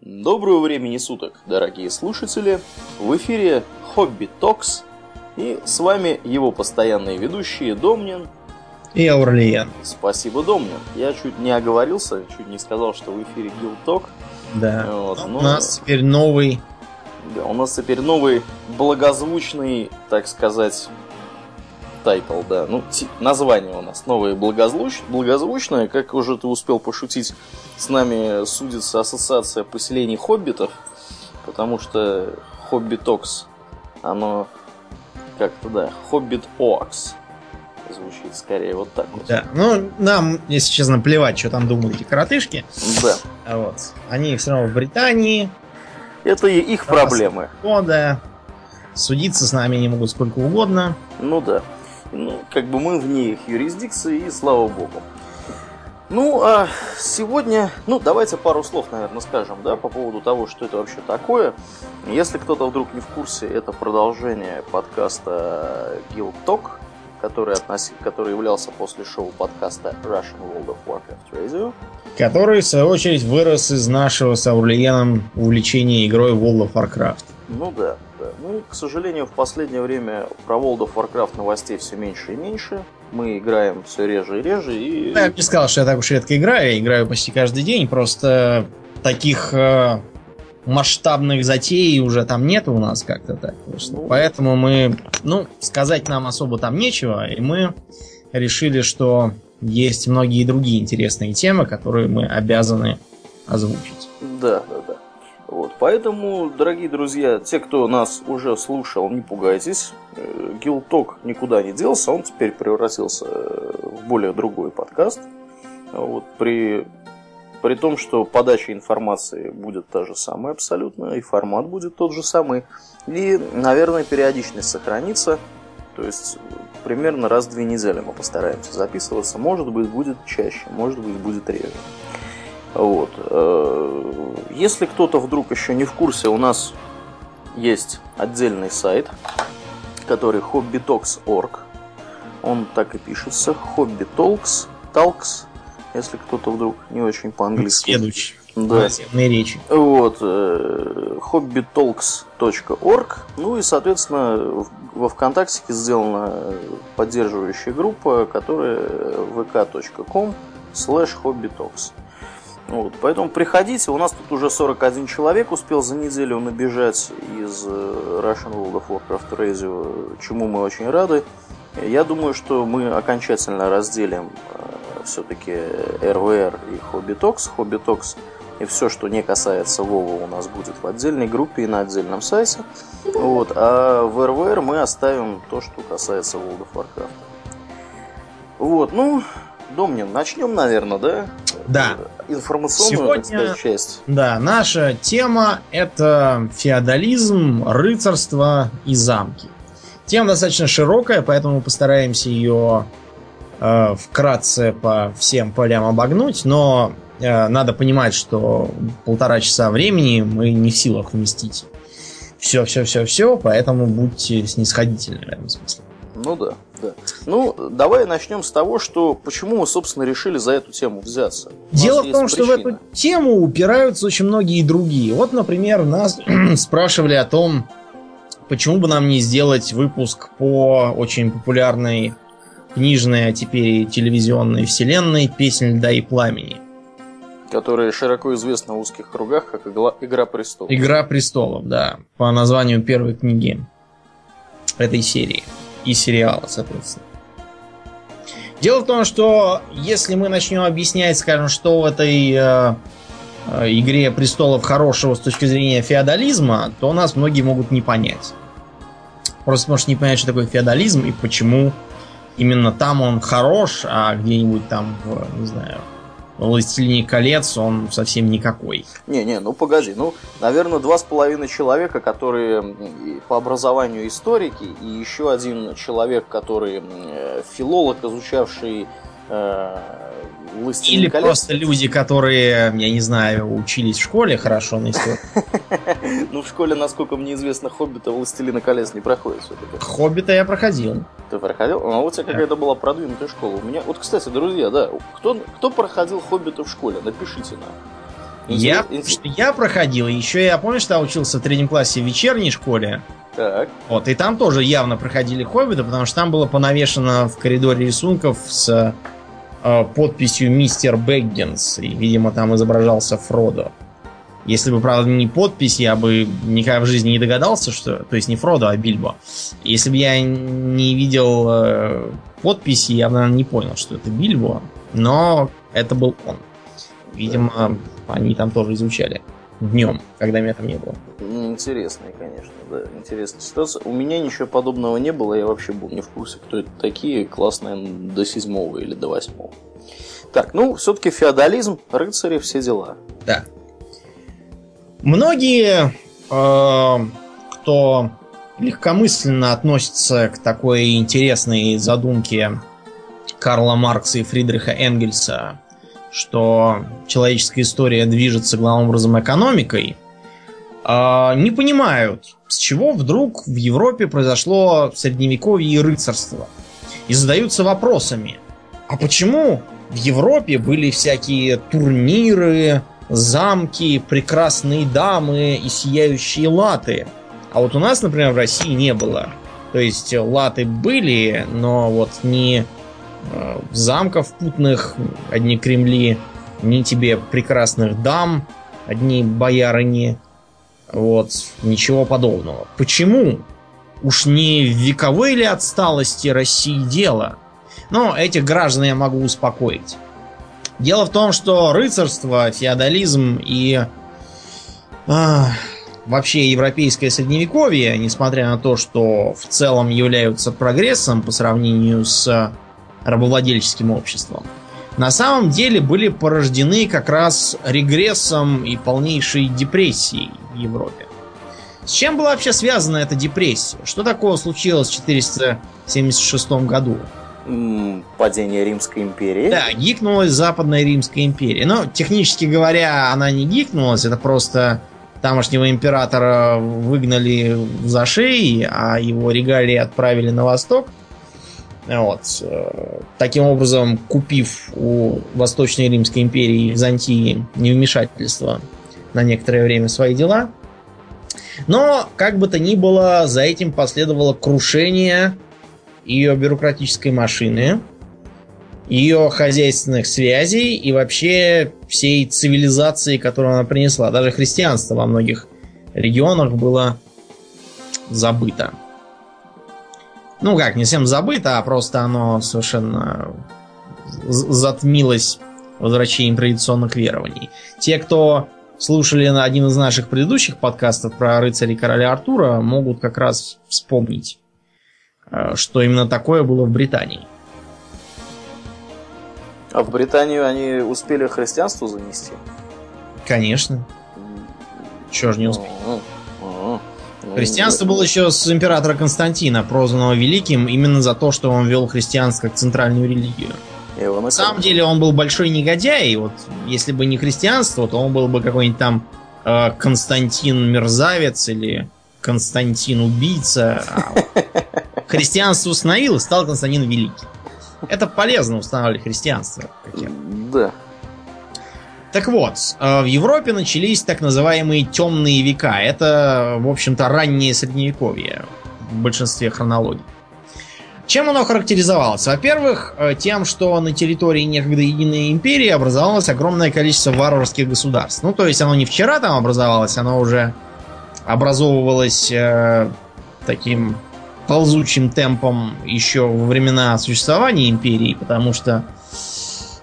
Доброго времени суток, дорогие слушатели! В эфире Hobby Talks и с вами его постоянные ведущие Домнин и Ауралиен. Спасибо, Домнин. Я чуть не оговорился, чуть не сказал, что в эфире Guild Talk. Да. Вот, но... У нас теперь новый... Да, у нас теперь новый благозвучный, так сказать, title, да. Ну, название у нас новое благозвуч... благозвучное. Как уже ты успел пошутить, с нами судится ассоциация поселений хоббитов, потому что Hobby Talks, оно как-то, да, Hobbit Talks звучит скорее вот так вот. Да, ну, нам, если честно, плевать, что там думают эти коротышки. Да. Вот. Они все равно в Британии. Это их проблемы. О, да. Судиться с нами не могут сколько угодно. Ну да. Ну, как бы мы вне их юрисдикции, и слава богу. Ну, а сегодня, ну, давайте пару слов, наверное, скажем, да, по поводу того, что это вообще такое. Если кто-то вдруг не в курсе, это продолжение подкаста Guild Talk, который, относи... который являлся после шоу подкаста Russian World of Warcraft Radio. Который, в свою очередь, вырос из нашего с Аурлиеном увлечения игрой World of Warcraft. Ну да. Ну, к сожалению, в последнее время про World of Warcraft новостей все меньше и меньше. Мы играем все реже и реже. И... Я бы не сказал, что я так уж редко играю. Я играю почти каждый день. Просто таких э, масштабных затей уже там нет у нас как-то так. Ну... Поэтому мы, ну, сказать нам особо там нечего. И мы решили, что есть многие другие интересные темы, которые мы обязаны озвучить. Да, да. Вот, поэтому, дорогие друзья, те, кто нас уже слушал, не пугайтесь. Гилток э, никуда не делся, он теперь превратился э, в более другой подкаст. Вот, при, при том, что подача информации будет та же самая абсолютно, и формат будет тот же самый. И, наверное, периодичность сохранится. То есть примерно раз в две недели мы постараемся записываться. Может быть, будет чаще, может быть, будет реже. Вот. Э, если кто-то вдруг еще не в курсе, у нас есть отдельный сайт, который hobbytalks.org. Он так и пишется. Hobbytalks, Talks, если кто-то вдруг не очень по-английски. Следующий. Да. речи. Вот. Э, hobbytalks.org. Ну и, соответственно, во ВКонтакте сделана поддерживающая группа, которая vk.com slash hobbytalks. Вот, поэтому приходите, у нас тут уже 41 человек успел за неделю набежать из э, Russian World of Warcraft Radio, чему мы очень рады. Я думаю, что мы окончательно разделим э, все-таки РВР и Hobby Talks. Hobby Talks и все, что не касается Вова, у нас будет в отдельной группе и на отдельном сайте. Вот, а в РВР мы оставим то, что касается World of Warcraft. Вот, ну, Домнин, начнем, наверное, да? Да. Информационную, Сегодня, сказать, часть. Да, наша тема это феодализм, рыцарство и замки. Тема достаточно широкая, поэтому постараемся ее э, вкратце по всем полям обогнуть, но э, надо понимать, что полтора часа времени мы не в силах вместить все, все, все, все, поэтому будьте снисходительны в этом смысле. Ну да. Да. Ну, давай начнем с того, что почему мы, собственно, решили за эту тему взяться. Дело в том, причина. что в эту тему упираются очень многие другие. Вот, например, нас спрашивали о том, почему бы нам не сделать выпуск по очень популярной книжной, а теперь телевизионной вселенной «Песнь льда и пламени». Которая широко известна в узких кругах как «Игра престолов». «Игра престолов», да, по названию первой книги этой серии и сериала, соответственно. Дело в том, что если мы начнем объяснять, скажем, что в этой э, э, игре престолов хорошего с точки зрения феодализма, то нас многие могут не понять. Просто может не понять, что такое феодализм и почему именно там он хорош, а где-нибудь там, в, не знаю, Властелине колец он совсем никакой. Не-не, ну погоди, ну, наверное, два с половиной человека, которые по образованию историки, и еще один человек, который филолог, изучавший э, Властелин Или колец. просто люди, которые, я не знаю, учились в школе хорошо на истории. Ну, в школе, насколько мне известно, Хоббита Властелина колец не проходит все-таки. Хоббита я проходил. Ты проходил? А у тебя какая-то была продвинутая школа. У меня, вот, кстати, друзья, да, кто, кто проходил Хоббита в школе? Напишите нам. Я, что я проходил, еще я, помню, что я учился в третьем классе в вечерней школе. Так. Вот, и там тоже явно проходили хоббиты, потому что там было понавешено в коридоре рисунков с подписью «Мистер Бэггинс», и, видимо, там изображался Фродо. Если бы, правда, не подпись, я бы никогда в жизни не догадался, что... То есть не Фродо, а Бильбо. Если бы я не видел э, подписи, я бы, наверное, не понял, что это Бильбо. Но это был он. Видимо, они там тоже изучали днем, когда меня там не было. Интересная, конечно, да, интересная ситуация. У меня ничего подобного не было, я вообще был не в курсе, кто это такие, классные до седьмого или до восьмого. Так, ну, все-таки феодализм, рыцари, все дела. Да. Многие, э, кто легкомысленно относится к такой интересной задумке Карла Маркса и Фридриха Энгельса, что человеческая история движется главным образом экономикой, э, не понимают, с чего вдруг в Европе произошло средневековье и рыцарство. И задаются вопросами, а почему в Европе были всякие турниры, замки, прекрасные дамы и сияющие латы. А вот у нас, например, в России не было. То есть латы были, но вот э, замков путных, одни кремли, ни тебе прекрасных дам, одни боярыни. Вот, ничего подобного. Почему? Уж не в вековой ли отсталости России дело? Но этих граждан я могу успокоить. Дело в том, что рыцарство, феодализм и а, вообще европейское средневековье, несмотря на то, что в целом являются прогрессом по сравнению с рабовладельческим обществом, на самом деле были порождены как раз регрессом и полнейшей депрессией в Европе. С чем была вообще связана эта депрессия? Что такого случилось в 476 году? падение Римской империи. Да, гикнулась Западная Римская империя. Но, технически говоря, она не гикнулась, это просто тамошнего императора выгнали за шеи, а его регалии отправили на восток. Вот. Таким образом, купив у Восточной Римской империи и Византии невмешательство на некоторое время свои дела. Но, как бы то ни было, за этим последовало крушение ее бюрократической машины, ее хозяйственных связей и вообще всей цивилизации, которую она принесла. Даже христианство во многих регионах было забыто. Ну как, не всем забыто, а просто оно совершенно затмилось возвращением традиционных верований. Те, кто слушали на один из наших предыдущих подкастов про рыцарей короля Артура, могут как раз вспомнить Э, что именно такое было в Британии. А в Британию они успели христианство занести? Конечно. Чего же не успели? Христианство было еще с императора Константина, прозванного Великим, именно за то, что он вел христианство как центральную религию. На самом деле он был большой негодяй, и вот если бы не христианство, то он был бы какой-нибудь там э, Константин Мерзавец или Константин Убийца. А христианство установил, стал Константин Великий. Это полезно устанавливать христианство. Да. Так вот, э, в Европе начались так называемые темные века. Это, в общем-то, раннее средневековье в большинстве хронологий. Чем оно характеризовалось? Во-первых, э, тем, что на территории некогда единой империи образовалось огромное количество варварских государств. Ну, то есть оно не вчера там образовалось, оно уже образовывалось э, таким ползучим темпом еще во времена существования империи, потому что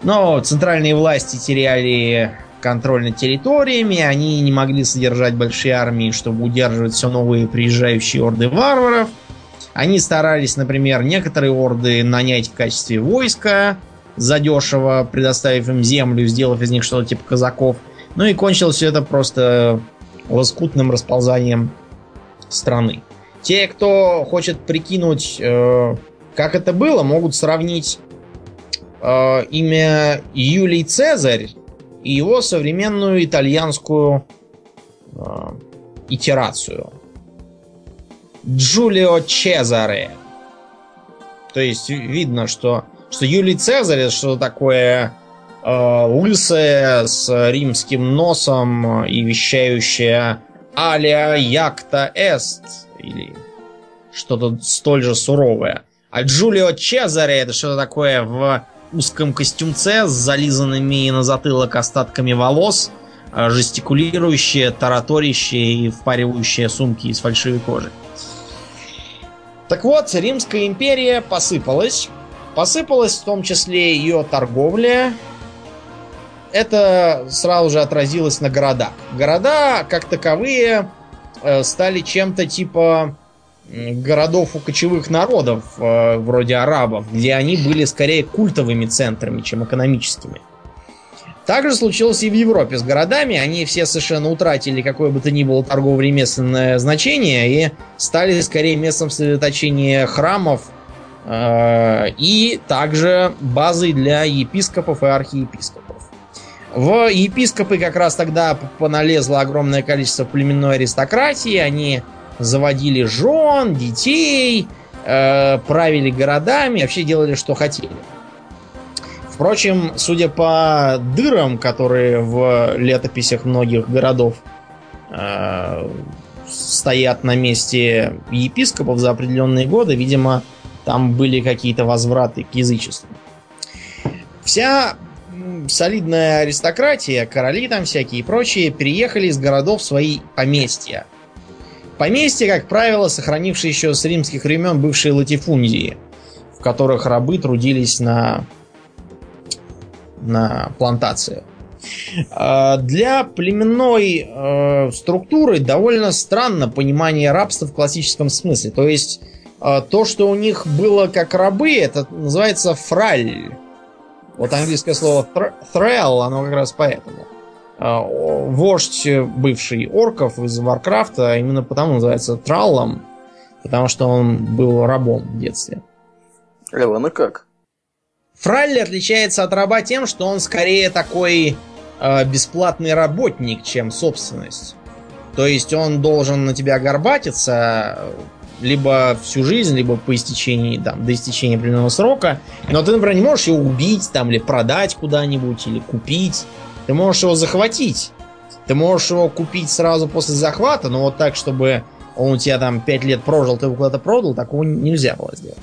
ну, центральные власти теряли контроль над территориями, они не могли содержать большие армии, чтобы удерживать все новые приезжающие орды варваров. Они старались, например, некоторые орды нанять в качестве войска, задешево предоставив им землю, сделав из них что-то типа казаков. Ну и кончилось все это просто лоскутным расползанием страны. Те, кто хочет прикинуть, э, как это было, могут сравнить имя Юлий Цезарь и его современную итальянскую э, итерацию. Джулио Чезаре. То есть видно, что, что Юлий Цезарь это что такое э, лысая с римским носом и вещающая «Алия якта эст» или что-то столь же суровое. А Джулио Чезаре это что-то такое в узком костюмце с зализанными на затылок остатками волос, э, жестикулирующие, тараторящие и впаривающие сумки из фальшивой кожи. Так вот, Римская империя посыпалась. Посыпалась в том числе ее торговля. Это сразу же отразилось на городах. Города, как таковые, э, стали чем-то типа городов у кочевых народов, э, вроде арабов, где они были скорее культовыми центрами, чем экономическими. Также случилось и в Европе с городами. Они все совершенно утратили какое бы то ни было торгово-ремесленное значение и стали скорее местом сосредоточения храмов э, и также базой для епископов и архиепископов. В епископы как раз тогда поналезло огромное количество племенной аристократии. Они заводили жен, детей, э, правили городами, вообще делали, что хотели. Впрочем, судя по дырам, которые в летописях многих городов э, стоят на месте епископов за определенные годы, видимо, там были какие-то возвраты к язычеству. Вся солидная аристократия, короли там всякие и прочие, переехали из городов в свои поместья. Поместья, как правило, сохранившие еще с римских времен бывшие латифундии, в которых рабы трудились на на плантации. А, для племенной э, структуры довольно странно понимание рабства в классическом смысле. То есть э, то, что у них было как рабы, это называется фраль. Вот английское слово thrall, оно как раз поэтому. Э, вождь бывший орков из Варкрафта именно потому называется траллом, потому что он был рабом в детстве. Эван, как? Фралли отличается от раба тем, что он скорее такой э, бесплатный работник, чем собственность. То есть он должен на тебя горбатиться либо всю жизнь, либо по истечении, там, до истечения определенного срока. Но ты, например, не можешь его убить, там, или продать куда-нибудь, или купить. Ты можешь его захватить. Ты можешь его купить сразу после захвата, но вот так, чтобы он у тебя там 5 лет прожил, ты его куда-то продал, такого нельзя было сделать.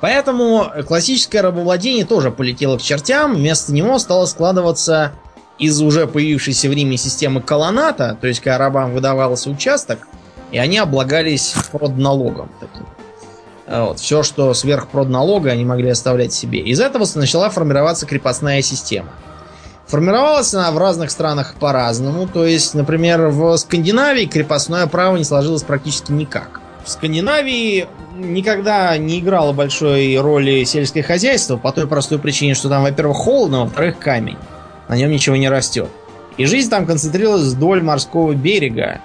Поэтому классическое рабовладение тоже полетело к чертям. Вместо него стало складываться из уже появившейся в Риме системы колоната, то есть когда рабам выдавался участок, и они облагались продналогом таким. Вот. Все, что сверх продналога, они могли оставлять себе. Из этого начала формироваться крепостная система. Формировалась она в разных странах по-разному. То есть, например, в Скандинавии крепостное право не сложилось практически никак. В Скандинавии никогда не играло большой роли сельское хозяйство по той простой причине, что там, во-первых, холодно, во-вторых, камень. На нем ничего не растет. И жизнь там концентрировалась вдоль морского берега,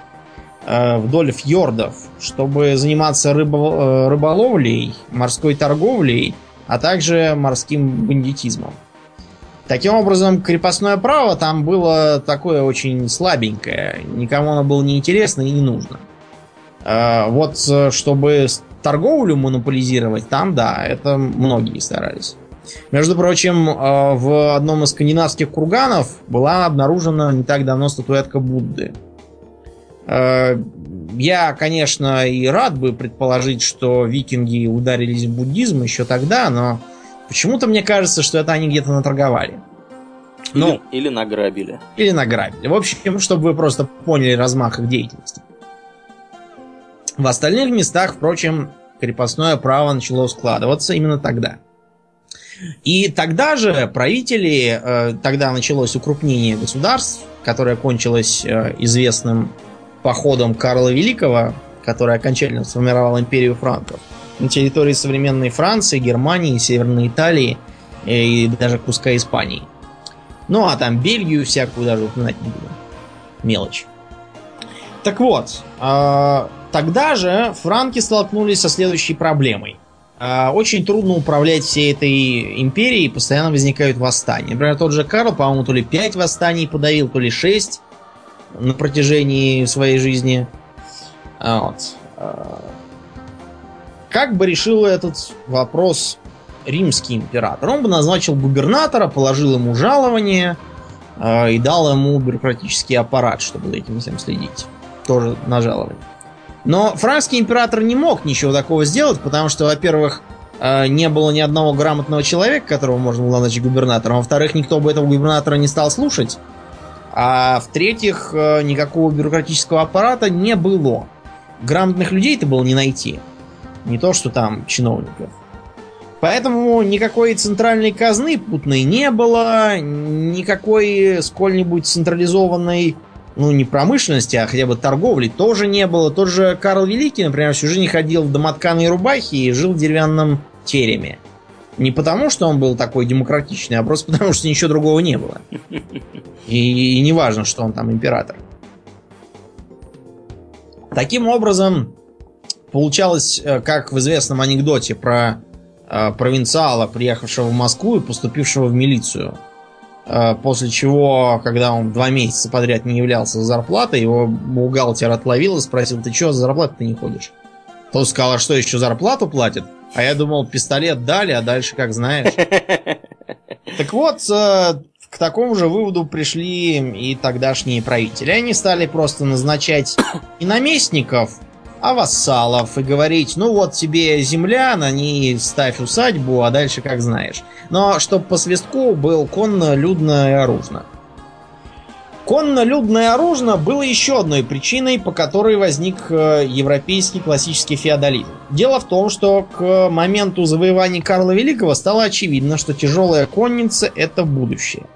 э, вдоль фьордов, чтобы заниматься рыбо- э, рыболовлей, морской торговлей, а также морским бандитизмом. Таким образом, крепостное право там было такое очень слабенькое. Никому оно было не интересно и не нужно. Э, вот чтобы торговлю монополизировать, там, да, это многие старались. Между прочим, э, в одном из скандинавских курганов была обнаружена не так давно статуэтка Будды. Э, я, конечно, и рад бы предположить, что викинги ударились в буддизм еще тогда, но почему-то мне кажется, что это они где-то наторговали. Ну, или, или награбили. Или награбили. В общем, чтобы вы просто поняли размах их деятельности. В остальных местах, впрочем, крепостное право начало складываться именно тогда. И тогда же правители, э, тогда началось укрупнение государств, которое кончилось э, известным походом Карла Великого, который окончательно сформировал империю франков на территории современной Франции, Германии, Северной Италии и даже куска Испании. Ну а там Бельгию всякую даже упоминать не буду. Мелочь. Так вот, э, Тогда же франки столкнулись со следующей проблемой. А, очень трудно управлять всей этой империей, постоянно возникают восстания. Например, тот же Карл, по-моему, то ли 5 восстаний подавил, то ли 6 на протяжении своей жизни. А, вот. Как бы решил этот вопрос римский император, он бы назначил губернатора, положил ему жалование э, и дал ему бюрократический аппарат, чтобы за этим всем следить. Тоже на жалование. Но франкский император не мог ничего такого сделать, потому что, во-первых, э, не было ни одного грамотного человека, которого можно было назначить губернатором. Во-вторых, никто бы этого губернатора не стал слушать. А в-третьих, э, никакого бюрократического аппарата не было. Грамотных людей-то было не найти. Не то, что там чиновников. Поэтому никакой центральной казны путной не было, никакой сколь-нибудь централизованной, ну, не промышленности, а хотя бы торговли тоже не было. Тот же Карл Великий, например, всю жизнь ходил в домотканой рубахе и жил в деревянном тереме. Не потому, что он был такой демократичный, а просто потому, что ничего другого не было. И, и не важно, что он там император. Таким образом, получалось, э, как в известном анекдоте про э, провинциала, приехавшего в Москву и поступившего в милицию. Э, после чего, когда он два месяца подряд не являлся за зарплатой, его бухгалтер отловил и спросил, ты что за зарплатой ты не ходишь? Тот сказал, а что еще зарплату платят? А я думал, пистолет дали, а дальше как знаешь. Так вот, к такому же выводу пришли и тогдашние правители. Они стали просто назначать не наместников, а вассалов и говорить, ну вот тебе земля, на ней ставь усадьбу, а дальше как знаешь. Но чтоб по свистку был конно, людно и оружно. Конно-людное оружие было еще одной причиной, по которой возник э, европейский классический феодализм. Дело в том, что к моменту завоевания Карла Великого стало очевидно, что тяжелая конница – это будущее.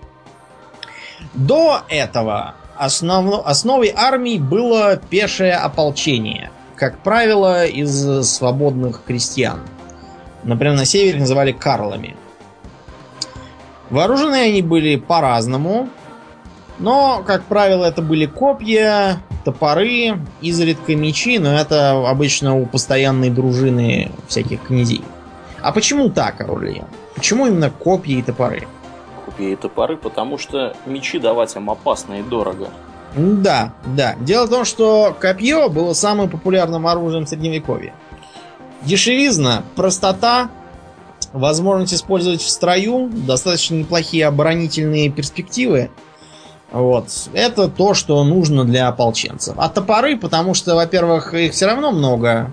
До этого основ... основой армии было пешее ополчение, как правило, из свободных крестьян. Например, на севере называли карлами. Вооружены они были по-разному, но, как правило, это были копья, топоры, изредка мечи, но это обычно у постоянной дружины всяких князей. А почему так, Аурельян? Почему именно копья и топоры? Копья и топоры, потому что мечи давать им опасно и дорого. Да, да. Дело в том, что копье было самым популярным оружием средневековья. Дешевизна, простота, возможность использовать в строю, достаточно неплохие оборонительные перспективы – вот. Это то, что нужно для ополченцев. А топоры, потому что, во-первых, их все равно много,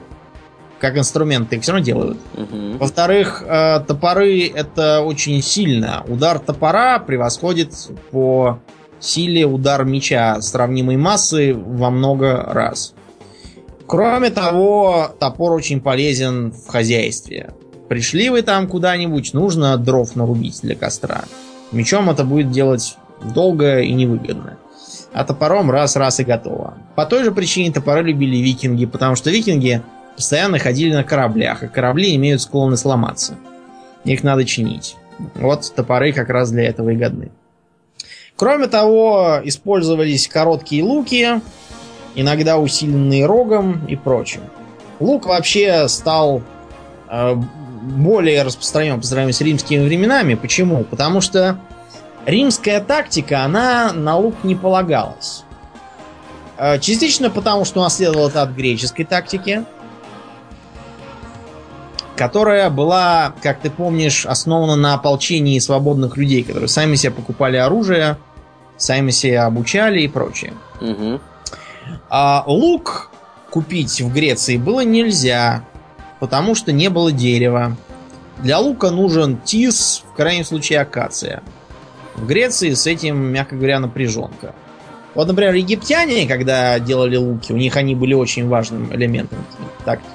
как инструменты, их все равно делают. Угу. Во-вторых, э, топоры это очень сильно. Удар топора превосходит по силе удар меча сравнимой массы во много раз. Кроме того, топор очень полезен в хозяйстве. Пришли вы там куда-нибудь, нужно дров нарубить для костра. Мечом это будет делать долго и невыгодно. А топором раз-раз и готово. По той же причине топоры любили викинги, потому что викинги постоянно ходили на кораблях, и корабли имеют склонность сломаться. Их надо чинить. Вот топоры как раз для этого и годны. Кроме того, использовались короткие луки, иногда усиленные рогом и прочим. Лук вообще стал э, более распространен по сравнению с римскими временами. Почему? Потому что римская тактика, она на лук не полагалась. Э, частично потому, что наследовала это от греческой тактики, которая была, как ты помнишь, основана на ополчении свободных людей, которые сами себе покупали оружие, сами себя обучали и прочее. Угу. А лук купить в Греции было нельзя, потому что не было дерева. Для лука нужен тис, в крайнем случае акация. В Греции с этим, мягко говоря, напряженка. Вот, например, египтяне, когда делали луки, у них они были очень важным элементом тактики.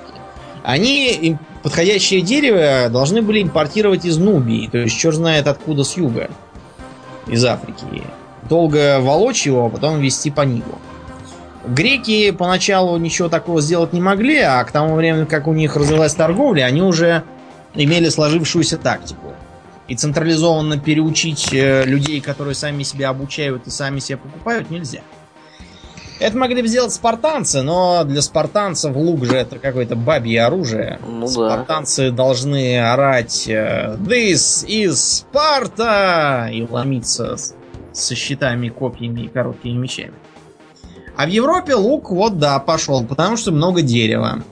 Они подходящее дерево должны были импортировать из Нубии, то есть черт знает откуда с юга, из Африки. Долго волочь его, а потом вести по Нилу. Греки поначалу ничего такого сделать не могли, а к тому времени, как у них развилась торговля, они уже имели сложившуюся тактику и централизованно переучить э, людей, которые сами себя обучают и сами себя покупают, нельзя. Это могли бы сделать спартанцы, но для спартанцев лук же это какое-то бабье оружие. Ну, спартанцы да. должны орать э, «This is Sparta!» и ломиться со щитами, копьями и короткими мечами. А в Европе лук, вот да, пошел, потому что много дерева.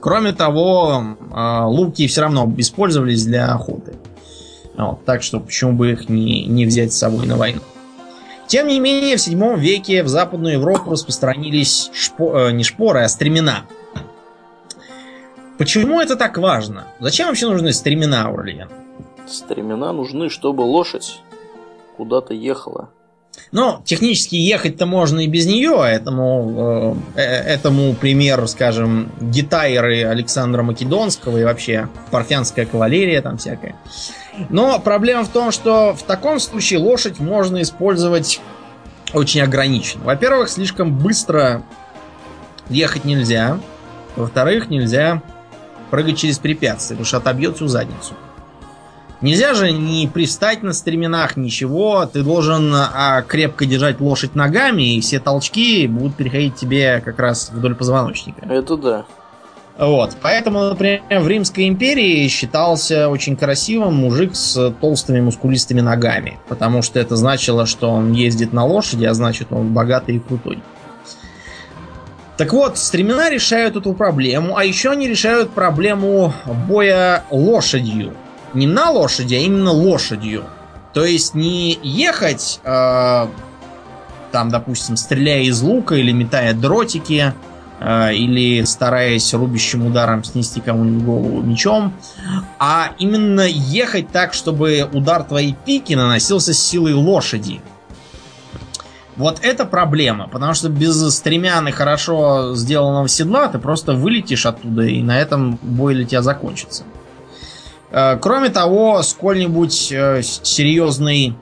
Кроме того, э, луки все равно использовались для охоты. Вот, так что почему бы их не, не взять с собой на войну. Тем не менее, в 7 веке в Западную Европу распространились шпо, э, не шпоры, а стремена. Почему это так важно? Зачем вообще нужны стремена, Урлиен? Стремена нужны, чтобы лошадь куда-то ехала. Ну, технически ехать-то можно и без нее, этому, э, э, этому пример, скажем, гитайры Александра Македонского и вообще парфянская кавалерия там всякая. Но проблема в том, что в таком случае лошадь можно использовать очень ограниченно. Во-первых, слишком быстро ехать нельзя. Во-вторых, нельзя прыгать через препятствия, потому что отобьет всю задницу. Нельзя же не пристать на стременах, ничего. Ты должен а, крепко держать лошадь ногами, и все толчки будут переходить тебе как раз вдоль позвоночника. Это да. Вот. Поэтому, например, в Римской империи считался очень красивым мужик с толстыми мускулистыми ногами. Потому что это значило, что он ездит на лошади, а значит он богатый и крутой. Так вот, стремена решают эту проблему, а еще они решают проблему боя лошадью не на лошади, а именно лошадью. То есть не ехать, э, там, допустим, стреляя из лука или метая дротики, или стараясь рубящим ударом снести кому-нибудь голову мечом, а именно ехать так, чтобы удар твоей пики наносился с силой лошади. Вот это проблема, потому что без стремян и хорошо сделанного седла ты просто вылетишь оттуда, и на этом бой для тебя закончится. Э, кроме того, сколь-нибудь э, серьезный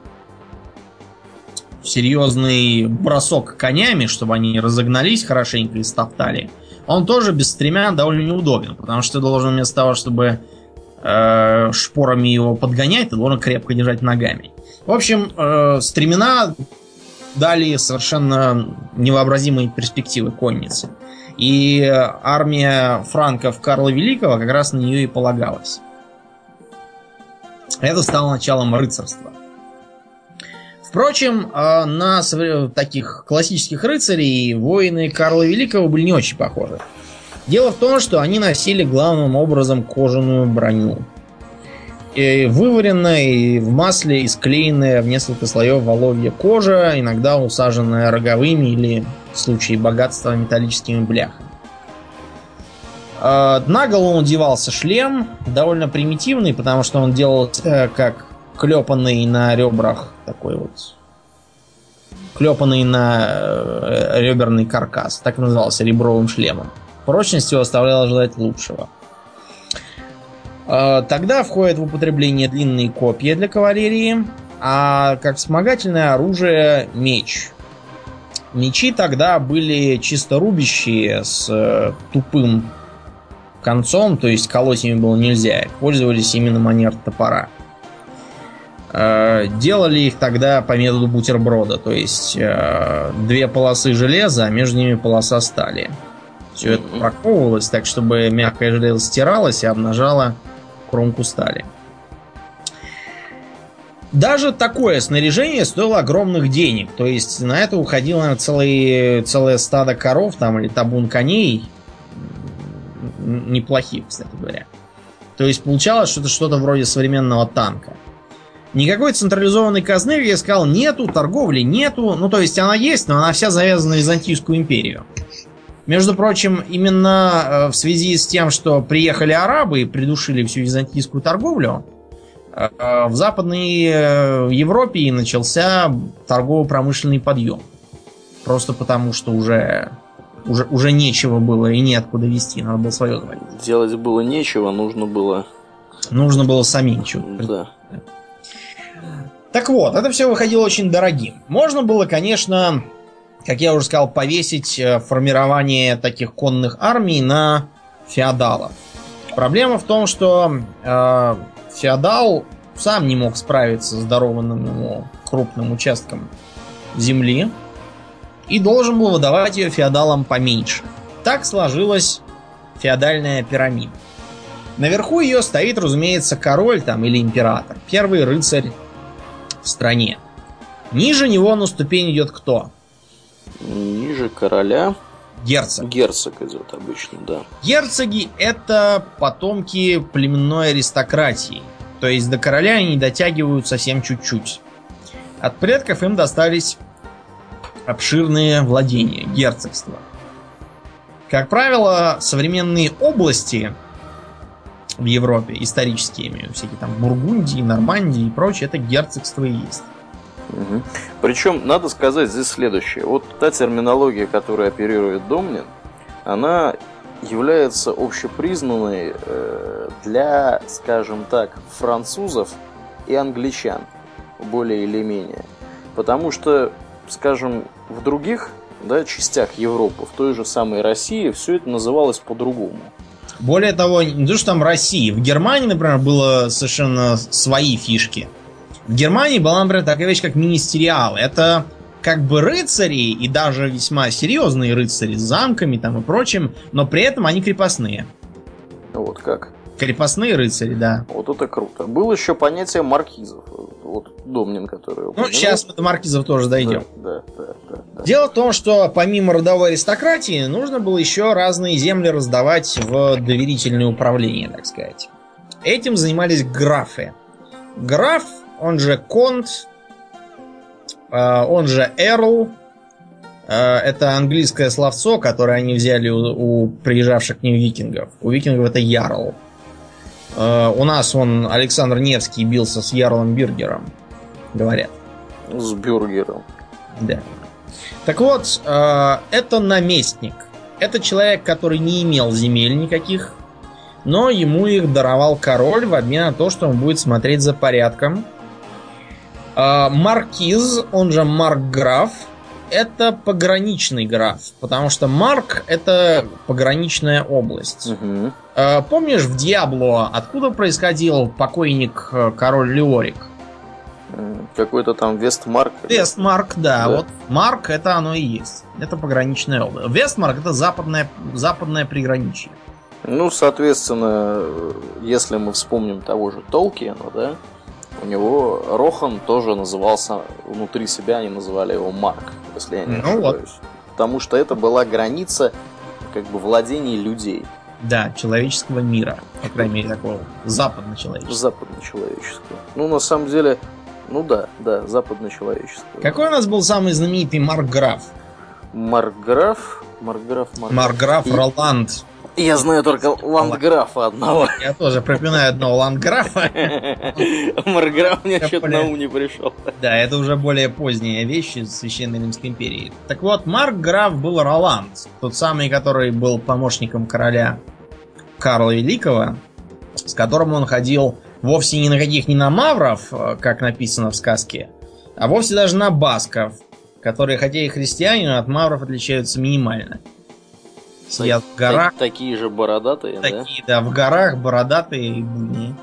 серьезный бросок конями, чтобы они разогнались хорошенько и стоптали, он тоже без стремян довольно неудобен, потому что ты должен вместо того, чтобы э, шпорами его подгонять, ты должен крепко держать ногами. В общем, э, стремена дали совершенно невообразимые перспективы конницы. И армия франков Карла Великого как раз на нее и полагалась. Это стало началом рыцарства. Впрочем, а, на таких классических рыцарей воины Карла Великого были не очень похожи. Дело в том, что они носили главным образом кожаную броню. И вываренная и в масле и склеенная в несколько слоев воловья кожа, иногда усаженная роговыми или в случае богатства металлическими бляхами. Э, на голову надевался шлем, довольно примитивный, потому что он делал как клепанный на ребрах такой вот клепанный на э, реберный каркас. Так назывался ребровым шлемом. Прочность его оставляла желать лучшего. Э, тогда входят в употребление длинные копья для кавалерии, а как вспомогательное оружие меч. Мечи тогда были чисто рубящие с тупым концом, то есть колоть ими было нельзя. Пользовались именно манер топора. Э, делали их тогда по методу бутерброда, то есть э, две полосы железа, а между ними полоса стали. Все это проковывалось так, чтобы мягкое железо стиралось и обнажало кромку стали. Даже такое снаряжение стоило огромных денег. То есть на это уходило наверное, целый, целое стадо коров там, или табун коней неплохих, кстати говоря. То есть получалось, что это что-то вроде современного танка. Никакой централизованной казны, я сказал, нету, торговли нету. Ну, то есть она есть, но она вся завязана на Византийскую империю. Между прочим, именно э, в связи с тем, что приехали арабы и придушили всю византийскую торговлю, э, в Западной э, Европе начался торгово-промышленный подъем. Просто потому, что уже уже, уже нечего было и неоткуда вести, надо было свое заводить. Делать было нечего, нужно было... Нужно было самим чего-то. Да. Так вот, это все выходило очень дорогим. Можно было, конечно, как я уже сказал, повесить э, формирование таких конных армий на феодалов. Проблема в том, что э, феодал сам не мог справиться с дарованным ему крупным участком земли, и должен был выдавать ее феодалам поменьше. Так сложилась феодальная пирамида. Наверху ее стоит, разумеется, король там или император, первый рыцарь в стране. Ниже него на ступень идет кто? Ниже короля. Герцог. Герцог идет обычно, да. Герцоги это потомки племенной аристократии. То есть до короля они дотягивают совсем чуть-чуть. От предков им достались обширные владения, герцогства. Как правило, современные области в Европе, исторические, имею всякие там Бургундии, Нормандии и прочее, это герцогство и есть. Угу. Причем, надо сказать здесь следующее. Вот та терминология, которая оперирует Домнин, она является общепризнанной э, для, скажем так, французов и англичан, более или менее. Потому что, скажем, в других да, частях Европы, в той же самой России, все это называлось по-другому. Более того, не то, что там России. В Германии, например, было совершенно свои фишки. В Германии была, например, такая вещь, как министериал. Это как бы рыцари, и даже весьма серьезные рыцари с замками там и прочим, но при этом они крепостные. Вот как. Крепостные рыцари, да. Вот это круто. Было еще понятие маркизов. Вот Домнин, который... Ну, сейчас мы до маркизов тоже дойдем. Да, да, да, да, Дело в том, что помимо родовой аристократии, нужно было еще разные земли раздавать в доверительное управление, так сказать. Этим занимались графы. Граф, он же конт, э, он же эрл, э, это английское словцо, которое они взяли у, у приезжавших к ним викингов. У викингов это ярл. Э, у нас он Александр Невский бился с Ярлом Бюргером, говорят. С Бюргером. Да. Так вот, э, это наместник. Это человек, который не имел земель никаких, но ему их даровал король в обмен на то, что он будет смотреть за порядком. Э, маркиз, он же Маркграф, это пограничный граф, потому что Марк это пограничная область. Угу. Помнишь в Диабло, откуда происходил покойник король Леорик? Какой-то там Вестмарк. Вестмарк, да, да. Вот Марк это оно и есть. Это пограничная область. Вестмарк это западное, западное приграничье. Ну, соответственно, если мы вспомним того же Толкиена, да, у него Рохан тоже назывался, внутри себя они называли его Марк, если я не ну ошибаюсь. Вот. Потому что это была граница как бы владений людей. Да, человеческого мира. По крайней мере, такого западно-человеческого. Западно-человеческого. Ну, на самом деле, ну да, да, западно-человеческого. Какой у нас был самый знаменитый Маркграф? Маркграф? Маркграф, Маркграф. Маркграф Роланд. Я знаю только ландграфа одного. Я тоже пропинаю одного ландграфа. Марграф мне что-то на ум не пришел. Да, это уже более поздние вещи из Священной Римской империи. Так вот, Маркграф был Роланд. Тот самый, который был помощником короля Карла Великого, с которым он ходил вовсе ни на каких не на мавров, как написано в сказке, а вовсе даже на басков, которые, хотя и христиане, но от мавров отличаются минимально. Сидят в горах. Так, такие же бородатые, такие, да? да, в горах бородатые и буйные.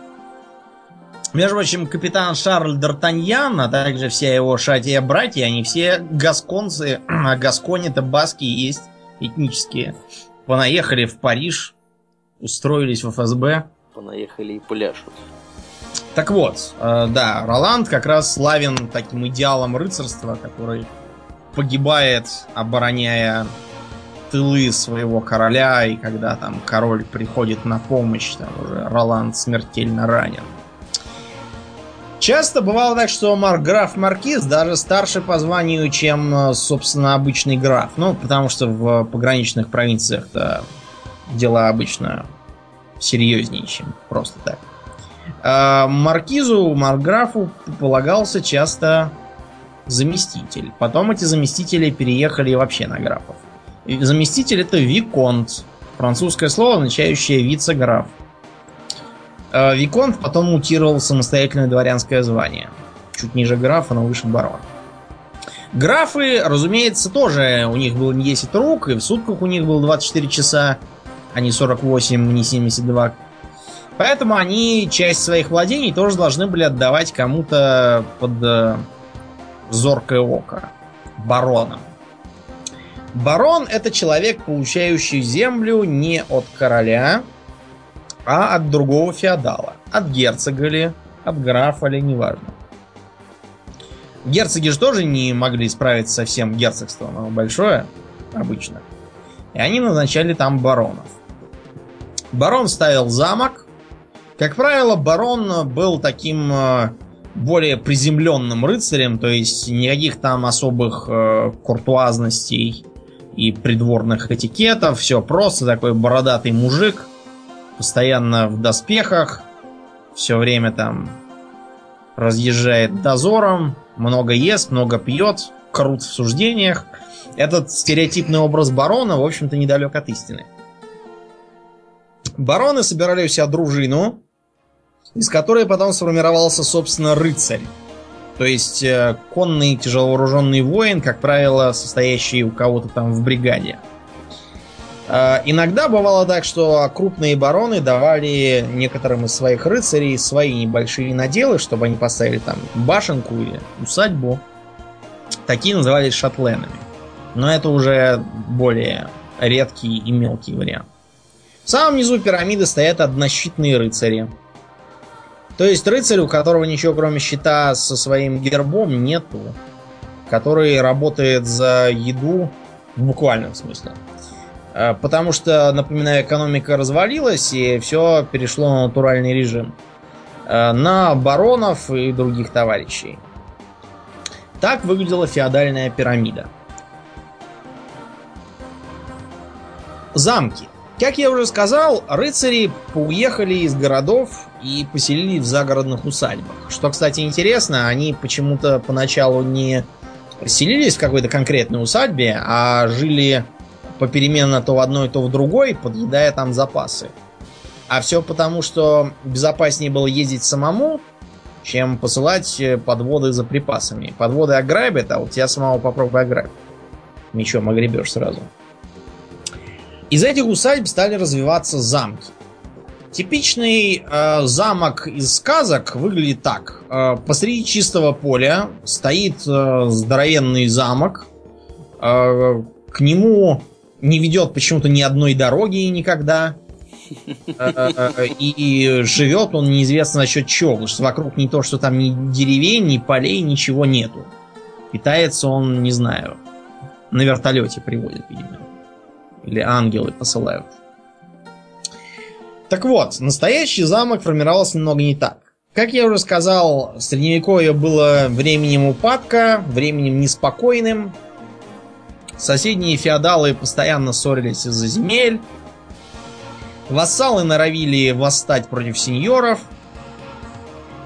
Между прочим, капитан Шарль Д'Артаньян, а также вся его шатия-братья, они все гасконцы, а гаскони это баски есть этнические. Понаехали в Париж, устроились в ФСБ. Понаехали и пляшут. Так вот, э, да, Роланд как раз славен таким идеалом рыцарства, который погибает, обороняя тылы своего короля, и когда там король приходит на помощь, там уже Роланд смертельно ранен. Часто бывало так, что марграф Маркиз даже старше по званию, чем, собственно, обычный граф. Ну, потому что в пограничных провинциях-то дела обычно серьезнее, чем просто так. А маркизу, марграфу полагался часто заместитель. Потом эти заместители переехали вообще на графов. Заместитель это виконт. Французское слово, означающее вице-граф. Э, виконт потом мутировал в самостоятельное дворянское звание. Чуть ниже графа, но выше барона. Графы, разумеется, тоже у них было не 10 рук, и в сутках у них было 24 часа, а не 48, не 72. Поэтому они часть своих владений тоже должны были отдавать кому-то под э, зоркое око. Баронам. Барон это человек, получающий землю не от короля, а от другого феодала. От герцога ли, от графа ли, неважно. Герцоги же тоже не могли справиться со всем герцогством, оно большое обычно. И они назначали там баронов. Барон ставил замок. Как правило, барон был таким э, более приземленным рыцарем, то есть никаких там особых э, куртуазностей и придворных этикетов. Все просто такой бородатый мужик, постоянно в доспехах, все время там разъезжает дозором, много ест, много пьет, крут в суждениях. Этот стереотипный образ барона, в общем-то, недалек от истины. Бароны собирали у себя дружину, из которой потом сформировался, собственно, рыцарь. То есть э, конный тяжеловооруженный воин, как правило, состоящий у кого-то там в бригаде. Э, иногда бывало так, что крупные бароны давали некоторым из своих рыцарей свои небольшие наделы, чтобы они поставили там башенку или усадьбу. Такие назывались шатленами. Но это уже более редкий и мелкий вариант. В самом низу пирамиды стоят однощитные рыцари. То есть рыцарь, у которого ничего кроме щита со своим гербом нету. Который работает за еду в буквальном смысле. Э, потому что, напоминаю, экономика развалилась, и все перешло на натуральный режим. Э, на баронов и других товарищей. Так выглядела феодальная пирамида. Замки. Как я уже сказал, рыцари уехали из городов и поселились в загородных усадьбах. Что, кстати, интересно, они почему-то поначалу не селились в какой-то конкретной усадьбе, а жили попеременно то в одной, то в другой, подъедая там запасы. А все потому, что безопаснее было ездить самому, чем посылать э, подводы за припасами. Подводы ограбят, а вот тебя самого попробуй ограбить. Мечом огребешь сразу. Из этих усадьб стали развиваться замки. Типичный э, замок из сказок выглядит так. Э, посреди чистого поля стоит э, здоровенный замок. Э, к нему не ведет почему-то ни одной дороги никогда. Э, э, и живет он неизвестно за счет чего, потому что вокруг не то, что там ни деревень, ни полей, ничего нету. Питается он, не знаю, на вертолете приводит, видимо. Или ангелы посылают. Так вот, настоящий замок формировался немного не так. Как я уже сказал, средневековье было временем упадка, временем неспокойным, Соседние феодалы постоянно ссорились из-за земель. Вассалы норовили восстать против сеньоров.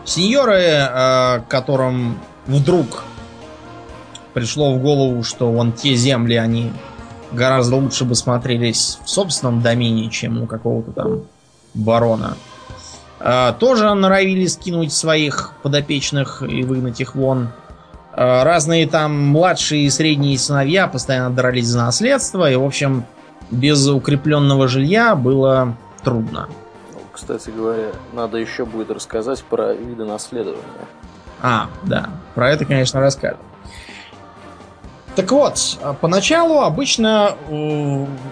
Сеньоры, э, которым вдруг пришло в голову, что вон те земли, они гораздо лучше бы смотрелись в собственном домене, чем у какого-то там барона. Э, тоже норовили скинуть своих подопечных и выгнать их вон. Э, разные там младшие и средние сыновья постоянно дрались за наследство, и, в общем, без укрепленного жилья было трудно. Ну, кстати говоря, надо еще будет рассказать про виды наследования. А, да, про это, конечно, расскажем. Так вот, э, поначалу обычно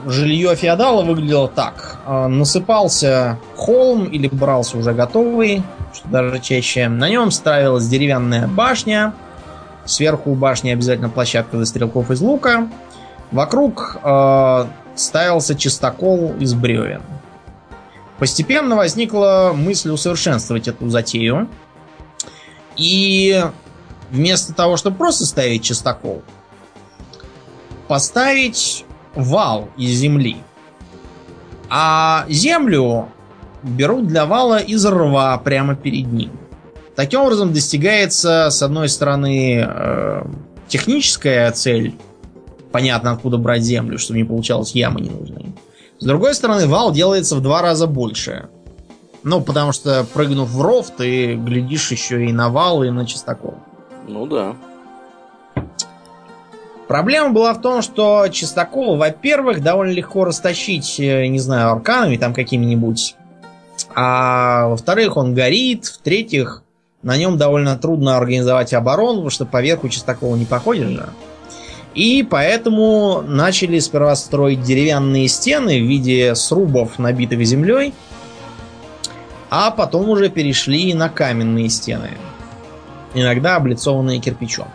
жилье феодала выглядело так. Насыпался холм или брался уже готовый, что даже чаще. На нем ставилась деревянная башня, Сверху у башни обязательно площадка для стрелков из лука. Вокруг э, ставился чистокол из бревен. Постепенно возникла мысль усовершенствовать эту затею. И вместо того, чтобы просто ставить чистокол, поставить вал из земли. А землю берут для вала из рва прямо перед ним. Таким образом достигается, с одной стороны, э, техническая цель, понятно, откуда брать землю, чтобы не получалось ямы ненужные. С другой стороны, вал делается в два раза больше. Ну, потому что, прыгнув в ров, ты глядишь еще и на вал, и на чистокол. Ну да. Проблема была в том, что чистокол, во-первых, довольно легко растащить, э, не знаю, арканами там какими-нибудь. А во-вторых, он горит. В-третьих, на нем довольно трудно организовать оборону, потому что поверху такого не походишь же. И поэтому начали сперва строить деревянные стены в виде срубов, набитых землей, а потом уже перешли на каменные стены, иногда облицованные кирпичом.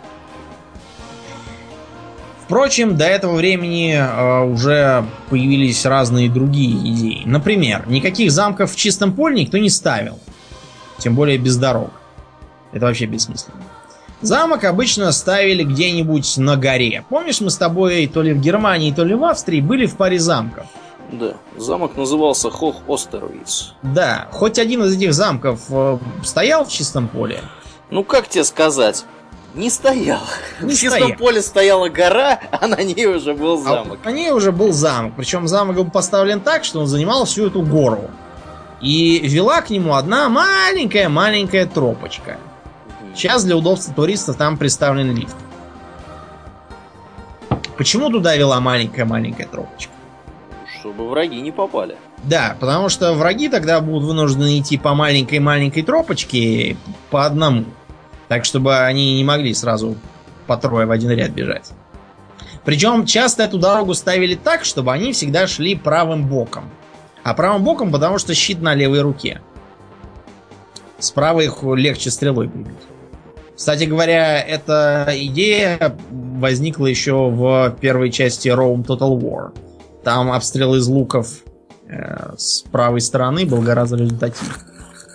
Впрочем, до этого времени э, уже появились разные другие идеи. Например, никаких замков в чистом поле никто не ставил. Тем более без дорог. Это вообще бессмысленно. Замок обычно ставили где-нибудь на горе. Помнишь, мы с тобой то ли в Германии, то ли в Австрии были в паре замков? Да, замок назывался Хох Остервиц. Да, хоть один из этих замков э, стоял в чистом поле? Ну, как тебе сказать? Не стоял. Не в чистом стоял. поле стояла гора, а на ней уже был замок. А на ней уже был замок. Причем замок был поставлен так, что он занимал всю эту гору. И вела к нему одна маленькая-маленькая тропочка. Сейчас для удобства туристов там представлен лифт. Почему туда вела маленькая-маленькая тропочка? Чтобы враги не попали. Да, потому что враги тогда будут вынуждены идти по маленькой-маленькой тропочке по одному. Так, чтобы они не могли сразу по трое в один ряд бежать. Причем часто эту дорогу ставили так, чтобы они всегда шли правым боком. А правым боком, потому что щит на левой руке. Справа их легче стрелой прибить. Кстати говоря, эта идея возникла еще в первой части Rome Total War. Там обстрел из луков э, с правой стороны был гораздо результативнее.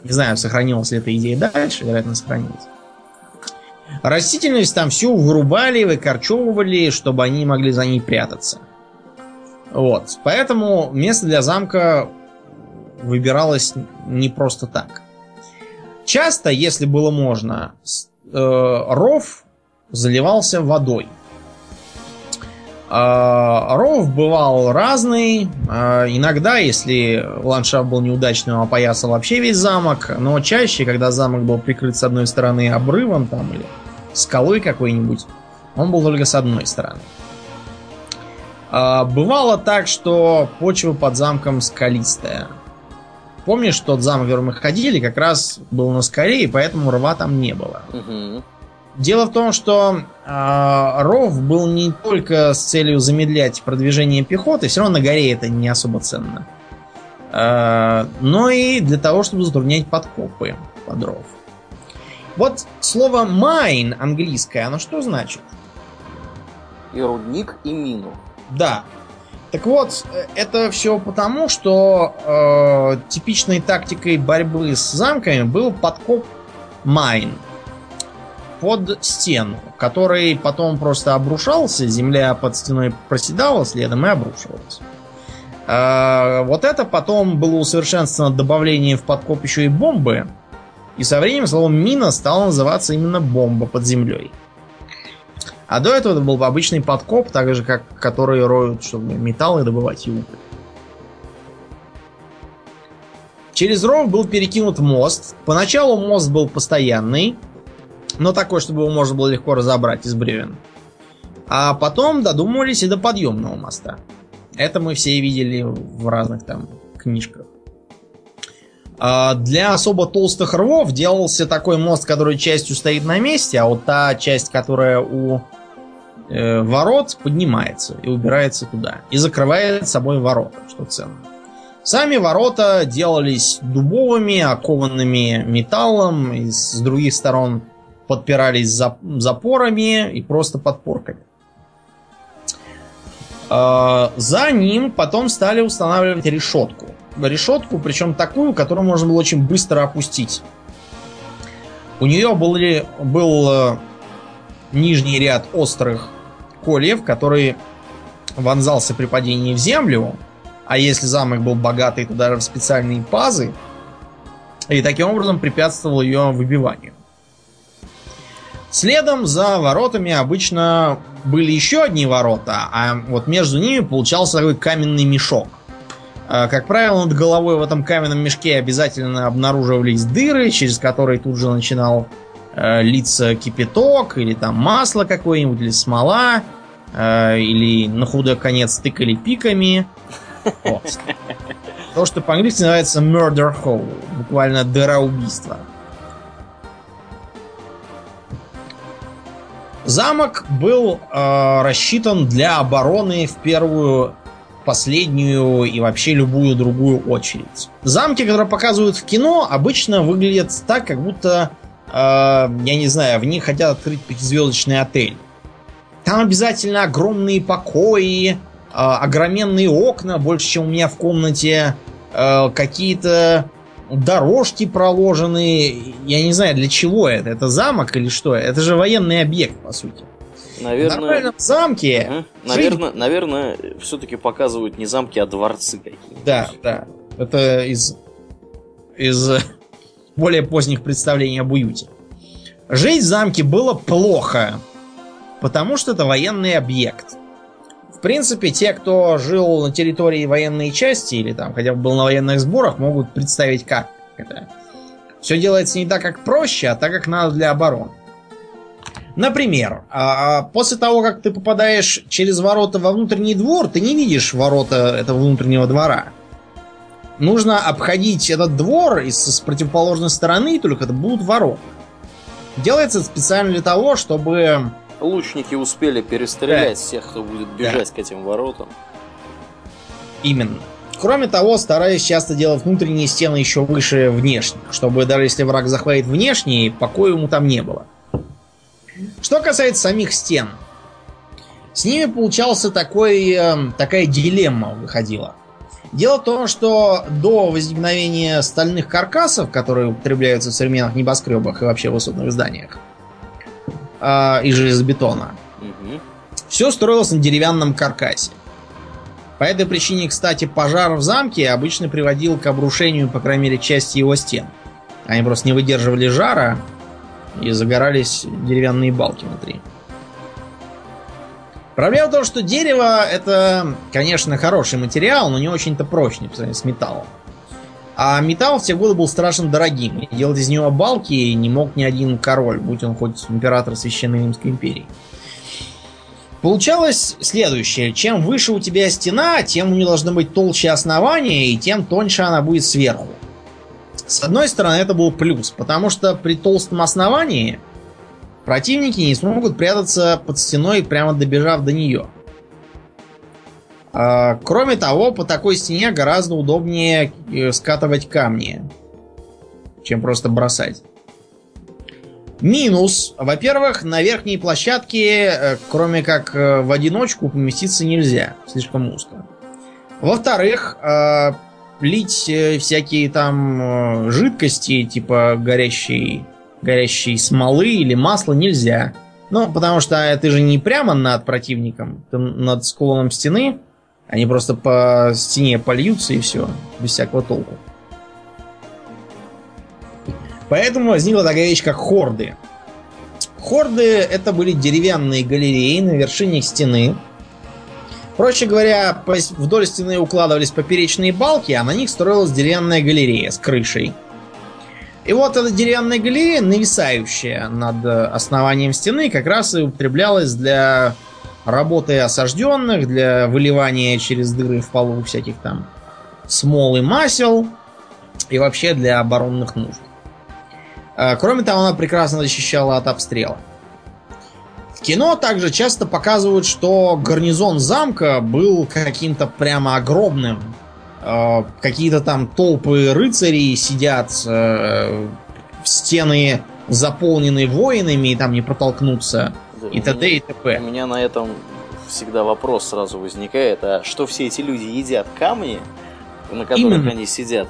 Не знаю, сохранилась ли эта идея дальше, вероятно, сохранилась. Растительность там всю вырубали, выкорчевывали, чтобы они могли за ней прятаться. Вот. Поэтому место для замка выбиралось не просто так. Часто, если было можно, э, ров заливался водой. А, Ров бывал разный. А, Иногда, если ландшафт был неудачным, опоясал вообще весь замок. Но чаще, когда замок был прикрыт с одной стороны обрывом там или скалой какой-нибудь, он был только с одной стороны. А, Бывало так, что почва под замком скалистая. Помнишь, тот замок, в который мы ходили, как раз был на скале, и поэтому рва там не было. Мгм. Дело в том, что а, ров был не только с целью замедлять продвижение пехоты, все равно на горе это не особо ценно, а, но и для того, чтобы затруднять подкопы под ров. Вот слово mine английское, оно что значит? И рудник, и мину. Да. Так вот, э, это все потому, что э, типичной тактикой борьбы с замками был подкоп майн под стену, который потом просто обрушался, земля под стеной проседала следом и обрушивалась. Э, вот это потом было усовершенствовано добавлением в подкоп еще и бомбы, и со временем слово мина стало называться именно бомба под землей. А до этого это был обычный подкоп, так же, как которые роют, чтобы металлы добывать и уголь. Через ров был перекинут мост. Поначалу мост был постоянный, но такой, чтобы его можно было легко разобрать из бревен. А потом додумывались и до подъемного моста. Это мы все видели в разных там книжках. А Для особо толстых рвов делался такой мост, который частью стоит на месте, а вот та часть, которая у э, ворот, поднимается и убирается туда. И закрывает собой ворота, что ценно. Сами ворота делались дубовыми, окованными металлом, и с других сторон подпирались зап- запорами и просто подпорками. А, За ним потом стали устанавливать решетку. Решетку, причем такую, которую можно было очень быстро опустить. У нее был, ли- был э, нижний ряд острых кольев, который вонзался при падении в землю, а если замок был богатый, то даже в специальные пазы, и таким образом препятствовал ее выбиванию. Следом за воротами обычно были еще одни ворота, а вот между ними получался такой каменный мешок. А, Как правило, над головой в этом каменном мешке обязательно обнаруживались дыры, через которые тут же начинал э, литься кипяток, или там масло какое-нибудь, или смола, э, или на худой конец тыкали пиками. Вот. То, что по-английски называется murder hole, буквально дыра убийства. Замок был э, рассчитан для обороны в первую, последнюю и вообще любую другую очередь. Замки, которые показывают в кино, обычно выглядят так, как будто, э, я не знаю, в них хотят открыть пятизвездочный отель. Там обязательно огромные покои, огроменные окна, больше, чем у меня в комнате, какие-то дорожки проложены. Я не знаю, для чего это. Это замок или что? Это же военный объект, по сути. Наверное, в нормальном замке. Ага. Наверное, наверное, все-таки показывают не замки, а дворцы какие-то. Да, да. Это из, из более поздних представлений об уюте. Жить в замке было плохо, потому что это военный объект. Принципе, те, кто жил на территории военной части или там хотя бы был на военных сборах, могут представить, как это. Все делается не так, как проще, а так, как надо для обороны. Например, а, после того, как ты попадаешь через ворота во внутренний двор, ты не видишь ворота этого внутреннего двора. Нужно обходить этот двор из, с противоположной стороны, только это будут ворота. Делается специально для того, чтобы... Лучники успели перестрелять да. всех, кто будет бежать да. к этим воротам. Именно. Кроме того, стараюсь часто делать внутренние стены еще выше внешних, чтобы даже если враг захватит внешние, покоя ему там не было. Что касается самих стен, с ними получался такой, э, такая дилемма выходила. Дело в том, что до возникновения стальных каркасов, которые употребляются в современных небоскребах и вообще в высотных зданиях, э, и железобетона, угу. все строилось на деревянном каркасе. По этой причине, кстати, пожар в замке обычно приводил к обрушению, по крайней мере, части его стен. Они просто не выдерживали жара, и загорались деревянные балки внутри. Проблема в том, что дерево это, конечно, хороший материал, но не очень-то прочный по сравнению с металлом. А металл в те годы был страшно дорогим. И делать из него балки не мог ни один король, будь он хоть император Священной Римской империи. Получалось следующее. Чем выше у тебя стена, тем у нее должно быть толще основание, и тем тоньше она будет сверху. С одной стороны, это был плюс, потому что при толстом основании противники не смогут прятаться под стеной, прямо добежав до нее. А, кроме того, по такой стене гораздо удобнее э, скатывать камни, чем просто бросать. Минус. Во-первых, на верхней площадке, э, кроме как э, в одиночку, поместиться нельзя. Слишком узко. Во-вторых, лить всякие там жидкости, типа горящей, горящей смолы или масла нельзя. Ну, потому что ты же не прямо над противником, ты над склоном стены. Они просто по стене польются и все, без всякого толку. Поэтому возникла такая вещь, как хорды. Хорды это были деревянные галереи на вершине стены, Проще говоря, вдоль стены укладывались поперечные балки, а на них строилась деревянная галерея с крышей. И вот эта деревянная галерея, нависающая над основанием стены, как раз и употреблялась для работы осажденных, для выливания через дыры в полу всяких там смол и масел, и вообще для оборонных нужд. А, кроме того, она прекрасно защищала от обстрела кино также часто показывают, что гарнизон замка был каким-то прямо огромным. Э, какие-то там толпы рыцарей сидят, э, стены заполнены воинами, и там не протолкнуться, да, и т.д. и т.п. У меня на этом всегда вопрос сразу возникает, а что все эти люди едят? Камни, на которых Именно. они сидят?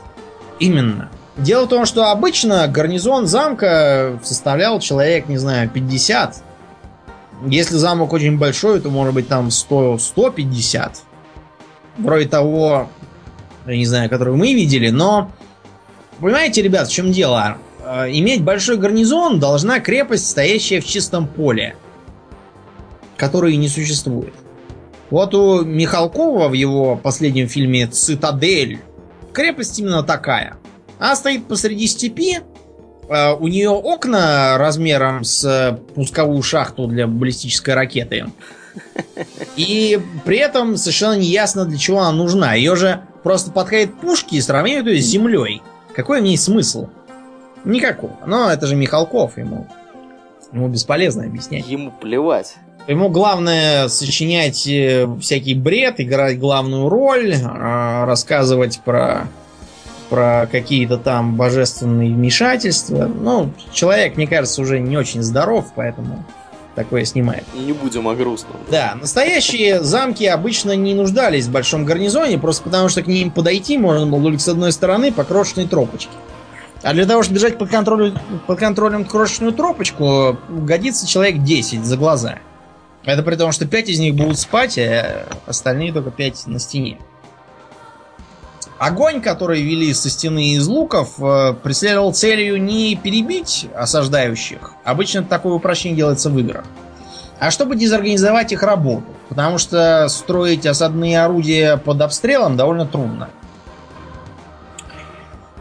Именно. Дело в том, что обычно гарнизон замка составлял человек, не знаю, 50 если замок очень большой, то может быть там 100, 150. Вроде того, я не знаю, который мы видели, но... Понимаете, ребят, в чем дело? Э, иметь большой гарнизон должна крепость, стоящая в чистом поле, которой не существует. Вот у Михалкова в его последнем фильме «Цитадель» крепость именно такая. Она стоит посреди степи, Э, у нее окна размером с пусковую шахту для баллистической ракеты. И при этом совершенно не ясно, для чего она нужна. Ее же просто подходят пушки и сравнивают ее с землей. Какой в ней смысл? Никакого. Но это же Михалков, ему, ему бесполезно объяснять. Ему плевать. Ему главное сочинять э, всякий бред, играть главную роль, рассказывать про про какие-то там божественные вмешательства. Ну, человек, мне кажется, уже не очень здоров, поэтому такое снимает. Не будем о грустном. Да, настоящие замки обычно не нуждались в большом гарнизоне, просто потому что к ним подойти можно было только с одной стороны по крошечной тропочке. А для того, чтобы держать под, контролем, под контролем крошечную тропочку, годится человек 10 за глаза. Это при том, что 5 из них будут спать, а остальные только 5 на стене. Огонь, который вели со стены из луков, э, преследовал целью не перебить осаждающих. Обычно такое упрощение делается в играх. А чтобы дезорганизовать их работу. Потому что строить осадные орудия под обстрелом довольно трудно.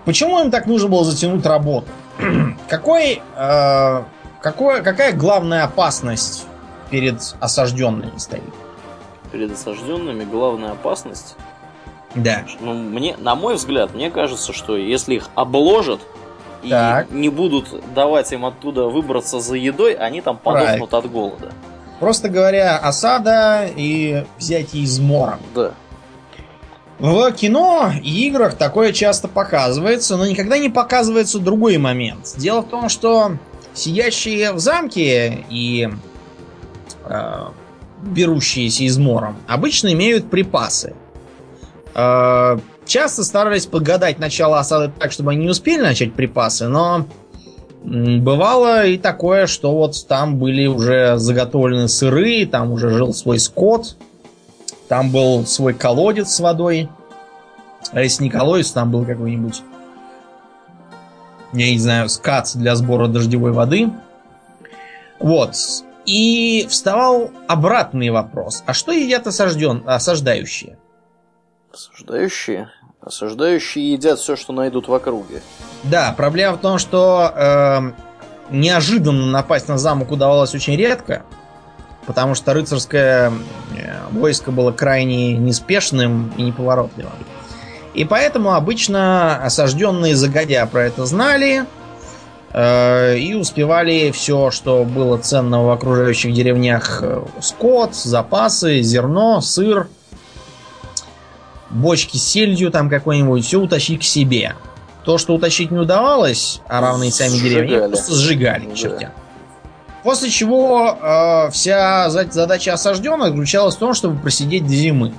Почему им так нужно было затянуть работу? Какой, э, какой, какая главная опасность перед осажденными стоит? Перед осажденными главная опасность да. Ну, мне, на мой взгляд, мне кажется, что если их обложат и так. не будут давать им оттуда выбраться за едой, они там подохнут Правильно. от голода. Просто говоря, осада и взятие измором. Да. В кино и играх такое часто показывается, но никогда не показывается другой момент. Дело в том, что сидящие в замке и берущиеся измором обычно имеют припасы. Э, часто старались подгадать начало осады так, чтобы они не успели начать припасы, но бывало и такое, что вот там были уже заготовлены сыры, там уже жил свой скот, там был свой колодец с водой. А если не колодец, там был какой-нибудь, я не знаю, скат для сбора дождевой воды. Вот. И вставал обратный вопрос. А что едят осажден, осаждающие? Осуждающие? Осуждающие едят все, что найдут в округе. Да, проблема в том, что э, неожиданно напасть на замок удавалось очень редко, потому что рыцарское э, войско было крайне неспешным и неповоротливым. И поэтому обычно осажденные загодя про это знали и успевали все, что было ценного в окружающих деревнях, э, скот, запасы, зерно, сыр – бочки с сельдью там какой-нибудь, все утащить к себе. То, что утащить не удавалось, а равные сами деревни, просто сжигали к чертям. После чего э, вся задача осажденных заключалась в том, чтобы просидеть до зимы.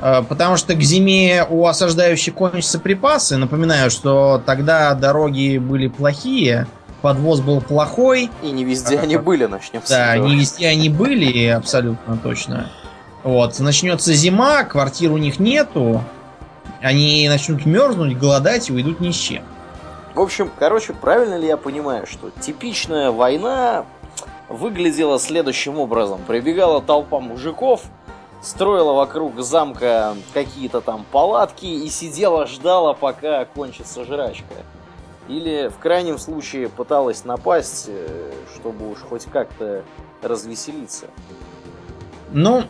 Э, потому что к зиме у осаждающих кончатся припасы. Напоминаю, что тогда дороги были плохие, подвоз был плохой. И не везде а, они были, начнем с Да, не везде они были, абсолютно точно. Вот, начнется зима, квартир у них нету, они начнут мерзнуть, голодать и уйдут ни с чем. В общем, короче, правильно ли я понимаю, что типичная война выглядела следующим образом. Прибегала толпа мужиков, строила вокруг замка какие-то там палатки и сидела, ждала, пока кончится жрачка. Или в крайнем случае пыталась напасть, э, чтобы уж хоть как-то развеселиться. Ну,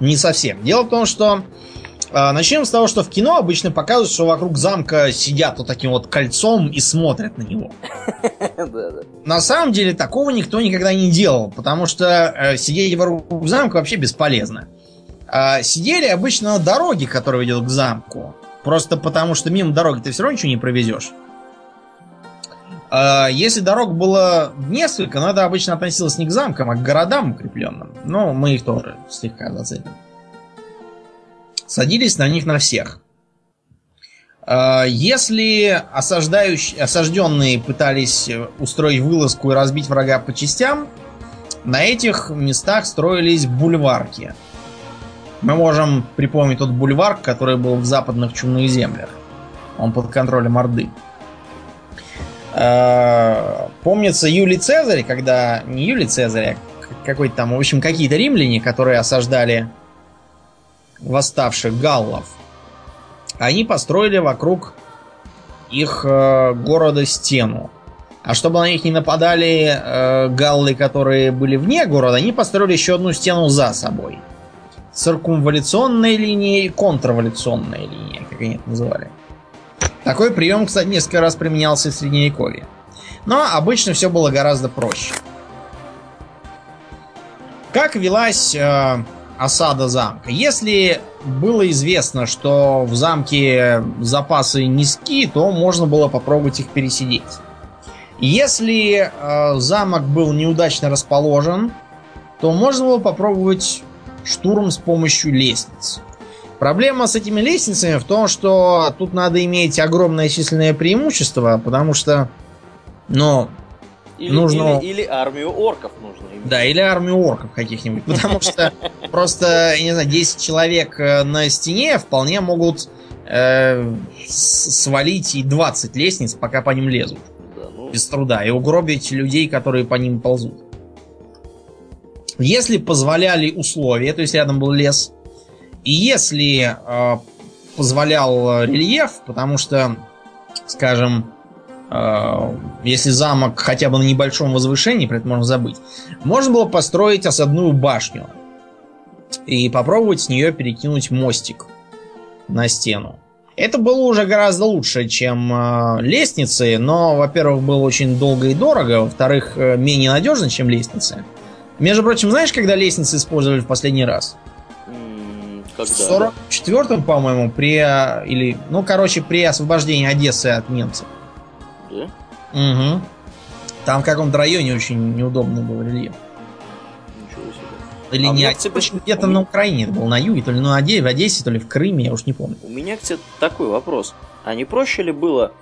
не совсем. Дело в том, что начнем с того, что в кино обычно показывают, что вокруг замка сидят вот таким вот кольцом и смотрят на него. На самом деле такого никто никогда не делал, потому что э, сидеть вокруг замка вообще бесполезно. Э, сидели обычно на дороге, которая ведет к замку. Просто потому, что мимо дороги ты все равно ничего не провезешь. А, если дорог было несколько, это обычно относилось не к замкам, а к городам укрепленным. Но мы их тоже слегка зацепим. Садились на них на всех. А, если осаждающие, осажденные пытались устроить вылазку и разбить врага по частям, на этих местах строились бульварки. Мы можем припомнить тот бульвар, который был в западных чумных землях. Он под контролем Орды. Э, помнится Юлий Цезарь, когда... Не Юлий Цезарь, а какой-то там, в общем, какие-то римляне, которые осаждали восставших галлов. Они построили вокруг их э, города стену. А чтобы на них не нападали э, галлы, которые были вне города, они построили еще одну стену за собой. Циркумваляционная линия и контрваляционная линия, как они это называли. Такой прием, кстати, несколько раз применялся в Средневековье. Но обычно все было гораздо проще. Как велась э, осада замка? Если было известно, что в замке запасы низкие, то можно было попробовать их пересидеть. Если э, замок был неудачно расположен, то можно было попробовать штурм с помощью лестниц. Проблема с этими лестницами в том, что тут надо иметь огромное численное преимущество, потому что, ну, или, нужно... Или, или армию орков нужно иметь. Да, или армию орков каких-нибудь. Потому что просто, я не знаю, 10 человек э, на стене вполне могут э, свалить и 20 лестниц, пока по ним лезут. Да, ну... Без труда. И угробить людей, которые по ним ползут. Если позволяли условия, то есть рядом был лес, и если э, позволял рельеф, потому что, скажем, э, если замок хотя бы на небольшом возвышении, про это можно забыть, можно было построить осадную башню и попробовать с нее перекинуть мостик на стену. Это было уже гораздо лучше, чем э, лестницы, но, во-первых, было очень долго и дорого, во-вторых, э, менее надежно, чем лестницы. Между прочим, знаешь, когда лестницы использовали в последний раз? Когда? В 44-м, по-моему, при... Или, ну, короче, при освобождении Одессы от немцев. Да? Угу. Там в каком-то районе очень неудобный был рельеф. Ничего себе. Или а не Одесса, тебе... где-то на Украине это был, на юге, то ли на Одессе, в Одессе, то ли в Крыме, я уж не помню. У меня к тебе такой вопрос. А не проще ли было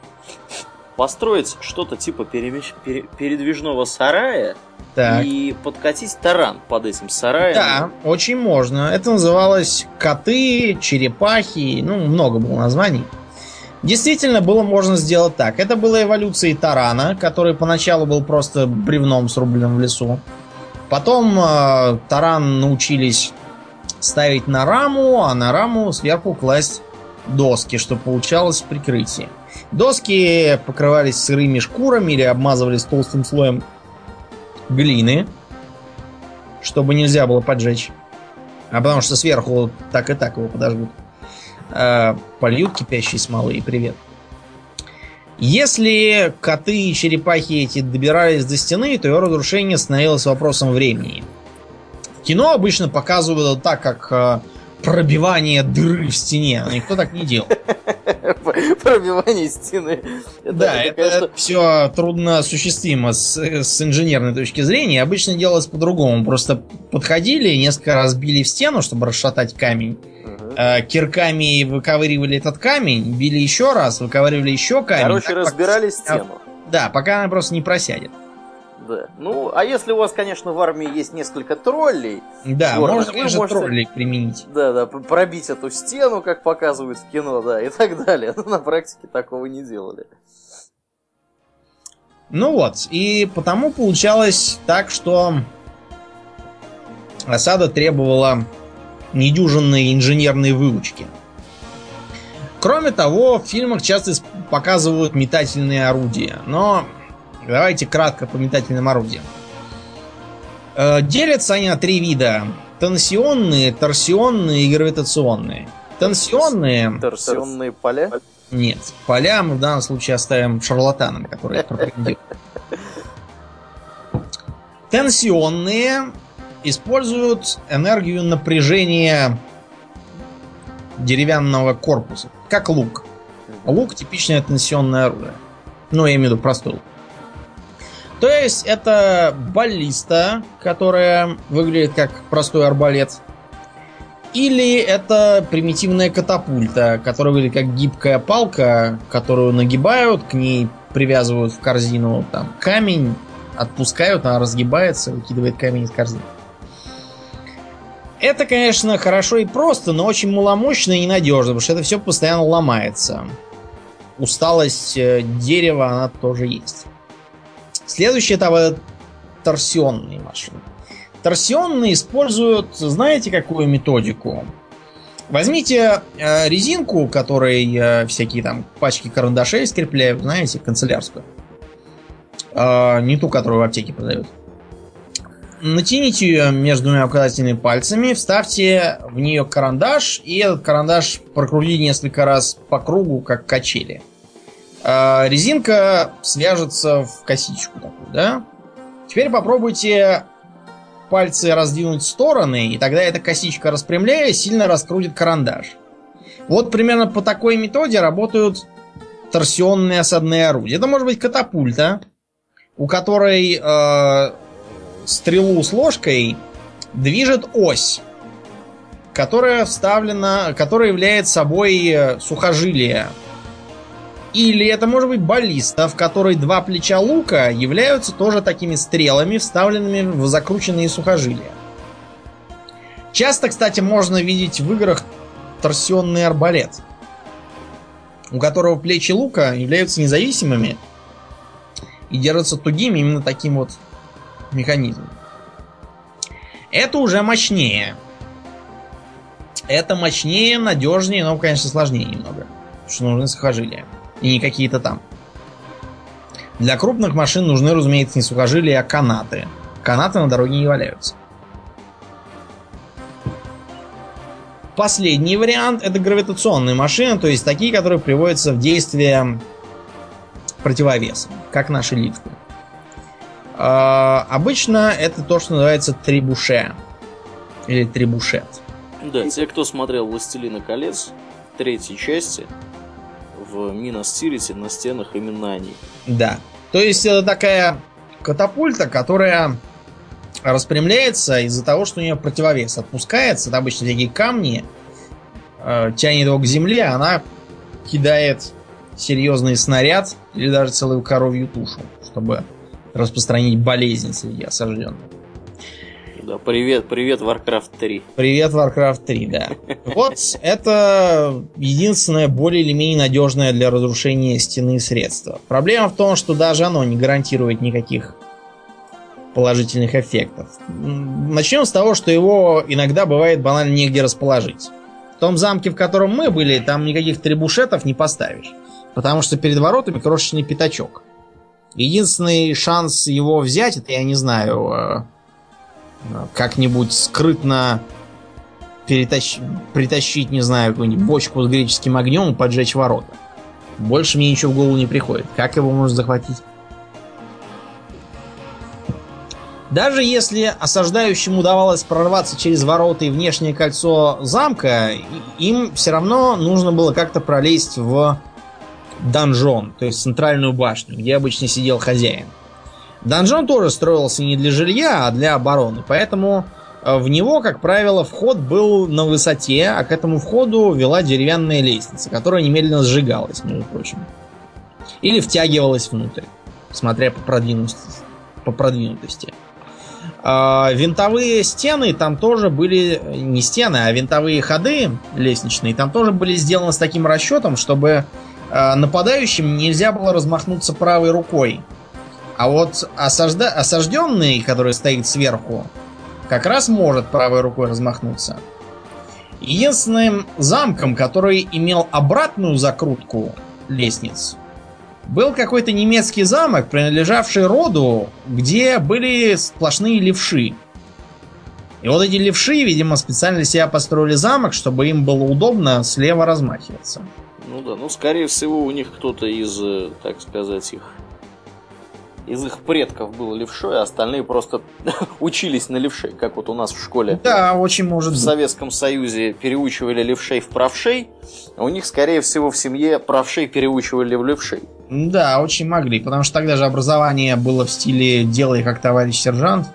построить что-то типа перемещ... пере... передвижного сарая так. и подкатить таран под этим сараем. Да, очень можно. Это называлось коты, черепахи, ну, много было названий. Действительно, было можно сделать так. Это была эволюция тарана, который поначалу был просто бревном срубленным в лесу. Потом э, таран научились ставить на раму, а на раму сверху класть доски, чтобы получалось прикрытие. Доски покрывались сырыми шкурами или обмазывались толстым слоем глины, чтобы нельзя было поджечь. А потому что сверху так и так его подожгут. А, польют кипящей смолы и привет. Если коты и черепахи эти добирались до стены, то его разрушение становилось вопросом времени. В кино обычно показывают так, как а, пробивание дыры в стене. Но никто так не делал. Пробивание стены. Да, это, все трудно осуществимо с, с инженерной точки зрения. Обычно делалось по-другому. Просто подходили, несколько раз били в стену, чтобы расшатать камень. Угу. Кирками выковыривали этот камень, били еще раз, выковыривали еще камень. Короче, разбирали пока... стену. Да, пока она просто не просядет. Да. Ну, а если у вас, конечно, в армии есть несколько троллей, да, горных, можно, конечно, можете, троллей применить. Да, да, пробить эту стену, как показывают в кино, да, и так далее. Но на практике такого не делали. Ну вот, и потому получалось так, что осада требовала недюжинной инженерной выучки. Кроме того, в фильмах часто показывают метательные орудия, но Давайте кратко по метательным орудиям. Э, делятся они на три вида. Тенсионные, торсионные и гравитационные. Тенсионные... Торсионные поля? Нет. Поля мы в данном случае оставим шарлатанам, которые пропагандируют. Тенсионные используют энергию напряжения деревянного корпуса, как лук. Лук типичное тенсионное оружие. Ну, я имею в виду простой лук. То есть это баллиста, которая выглядит как простой арбалет. Или это примитивная катапульта, которая выглядит как гибкая палка, которую нагибают, к ней привязывают в корзину там камень, отпускают, она разгибается, выкидывает камень из корзины. Это, конечно, хорошо и просто, но очень маломощно и ненадежно, потому что это все постоянно ломается. Усталость э, дерева, она тоже есть. Следующее это торсионные машины. Торсионные используют, знаете, какую методику? Возьмите э, резинку, которой э, всякие там пачки карандашей скрепляют, знаете, канцелярскую. Э, не ту, которую в аптеке продают. Натяните ее между двумя указательными пальцами, вставьте в нее карандаш, и этот карандаш прокрутите несколько раз по кругу, как качели. А, резинка свяжется в косичку такую, да? Теперь попробуйте пальцы раздвинуть в стороны, и тогда эта косичка, распрямляя, сильно раскрутит карандаш. Вот примерно по такой методе работают торсионные осадные орудия. Это может быть катапульта, у которой э, стрелу с ложкой движет ось, которая вставлена, которая является собой э, сухожилие. Или это может быть баллиста, в которой два плеча лука являются тоже такими стрелами, вставленными в закрученные сухожилия. Часто, кстати, можно видеть в играх торсионный арбалет, у которого плечи лука являются независимыми и держатся тугими именно таким вот механизмом. Это уже мощнее. Это мощнее, надежнее, но, конечно, сложнее немного. Потому что нужны сухожилия. И не какие-то там. Для крупных машин нужны, разумеется, не сухожилия, а канаты. Канаты на дороге не валяются. Последний вариант это гравитационные машины, то есть такие, которые приводятся в действие противовесом, как наши лифты. Э, обычно это то, что называется трибуше. Или трибушет. Да, те, кто смотрел «Властелина колец» третьей части, в Минос Тирите на стенах именно они. Да. То есть это такая катапульта, которая распрямляется из-за того, что у нее противовес отпускается. Это обычно всякие камни, э, тянет его к земле, а она кидает серьезный снаряд или даже целую коровью тушу, чтобы распространить болезнь среди осажденных. Да, привет, привет, Warcraft 3. Привет, Warcraft 3, да. Вот это единственное более или менее надежное для разрушения стены средство. Проблема в том, что даже оно не гарантирует никаких положительных эффектов. Начнем с того, что его иногда бывает банально негде расположить. В том замке, в котором мы были, там никаких требушетов не поставишь. Потому что перед воротами крошечный пятачок. Единственный шанс его взять, это я не знаю, э, как-нибудь скрытно перетащ... притащить, не знаю, какую-нибудь бочку с греческим огнем и поджечь ворота. Больше мне ничего в голову не приходит. Как его можно захватить? Даже если осаждающим удавалось прорваться через ворота и внешнее кольцо замка, им все равно нужно было как-то пролезть в донжон, то есть центральную башню, где обычно сидел хозяин. Донжон тоже строился не для жилья, а для обороны, поэтому э, в него, как правило, вход был на высоте, а к этому входу вела деревянная лестница, которая немедленно сжигалась, между прочим. Или втягивалась внутрь, смотря по продвинутости. По продвинутости. А, винтовые стены там тоже были не стены, а винтовые ходы лестничные там тоже были сделаны с таким расчетом, чтобы нападающим нельзя было размахнуться правой рукой. А вот осажда... осажденный, который стоит сверху, как раз может правой рукой размахнуться. Единственным замком, который имел обратную закрутку лестниц, был какой-то немецкий замок, принадлежавший роду, где были сплошные левши. И вот эти левши, видимо, специально для себя построили замок, чтобы им было удобно слева размахиваться. Ну да, ну скорее всего у них кто-то из, э, так сказать, их из их предков был левшой, а остальные просто учились на левшей, как вот у нас в школе. Да, очень может В. Советском Союзе переучивали левшей в правшей, а у них, скорее всего, в семье правшей переучивали в левшей. Да, очень могли, потому что тогда же образование было в стиле «делай как товарищ сержант».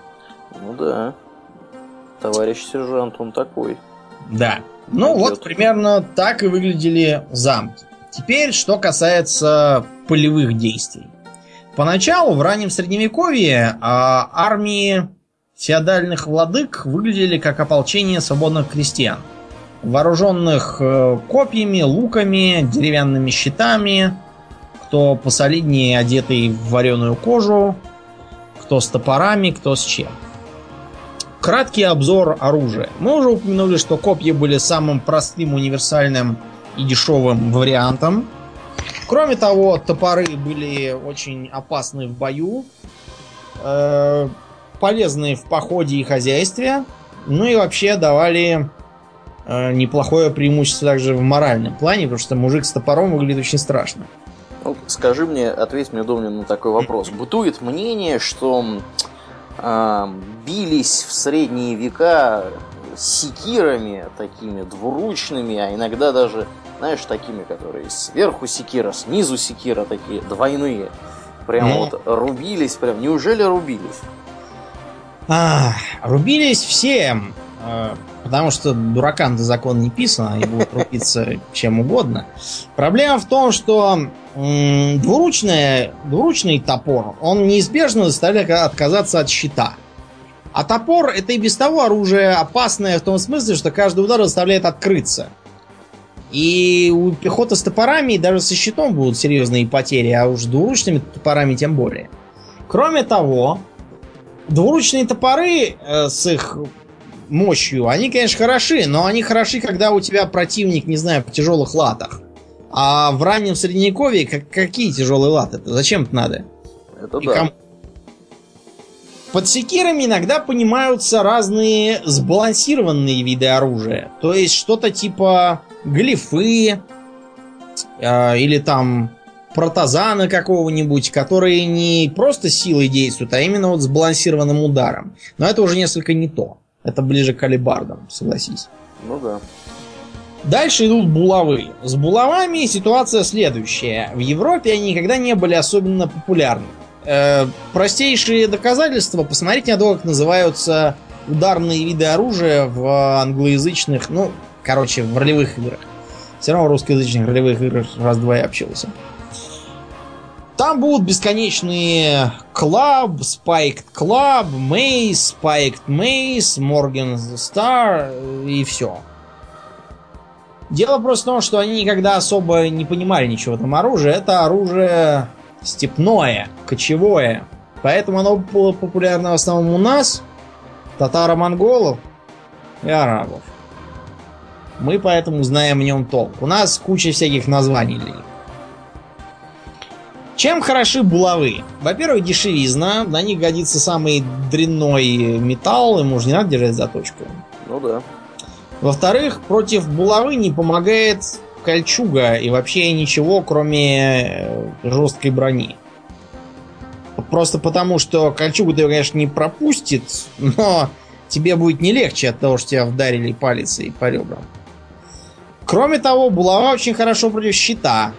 Ну да. Товарищ сержант, он такой. Да. Ну Пойдет. вот примерно так и выглядели замки. Теперь, что касается полевых действий. Поначалу, в раннем средневековье, а, армии феодальных владык выглядели как ополчение свободных крестьян, вооруженных э, копьями, луками, деревянными щитами, кто посолиднее одетый в вареную кожу, кто с топорами, кто с чем. Краткий обзор оружия. Мы уже упомянули, что копья были самым простым, универсальным и дешевым вариантом. Кроме того, топоры были очень опасны в бою, э, полезны в походе и хозяйстве, ну и вообще давали э, неплохое преимущество также в моральном плане, потому что мужик с топором выглядит очень страшно. Ну, скажи мне, ответь мне, Домнин, на такой вопрос. Бытует мнение, что бились в средние века секирами такими двуручными, а иногда даже, знаешь, такими, которые сверху секира, снизу секира, такие двойные. Прям вот рубились, прям. Неужели рубились? А, рубились все, а, потому что дуракам-то закон не писан, они будут рубиться чем угодно. Проблема в том, что двуручный, двуручный топор, он неизбежно заставляет отказаться от щита. А топор это и без того оружие опасное в том смысле, что каждый удар заставляет открыться. И у пехоты с топорами даже со щитом будут серьезные потери, а уж двуручными топорами тем более. Кроме того, двуручные топоры э, с их мощью, они, конечно, хороши, но они хороши, когда у тебя противник, не знаю, в тяжелых латах. А в раннем средневековье как, какие тяжелые латы? -то? Зачем это надо? Это И да. Ком... Под секирами иногда понимаются разные сбалансированные виды оружия. То есть что-то типа глифы э, или там протазана какого-нибудь, которые не просто силой действуют, а именно вот сбалансированным ударом. Но это уже несколько не то. Это ближе к алибардам, согласись. Ну да. Дальше идут булавы. С булавами ситуация следующая. В Европе они никогда не были особенно популярны. Э, простейшие доказательства. Посмотрите на то, как называются ударные виды оружия в англоязычных, ну, короче, в ролевых играх. Все равно в русскоязычных ролевых играх раз-два я общался. Там будут бесконечные Club, Spiked Club, Maze, Spiked Maze, Morgan Star и все. Дело просто в том, что они никогда особо не понимали ничего в этом оружии. Это оружие степное, кочевое. Поэтому оно было популярно в основном у нас, татаро-монголов и арабов. Мы поэтому знаем в нем толк. У нас куча всяких названий для них. Чем хороши булавы? Во-первых, дешевизна. На них годится самый дрянной металл, ему же не надо держать заточку. Ну да. Во-вторых, против булавы не помогает кольчуга и вообще ничего, кроме э, жесткой брони. Просто потому, что кольчугу ты, конечно, не пропустит, но тебе будет не легче от того, что тебя вдарили палицей по ребрам. Кроме того, булава очень хорошо против щита.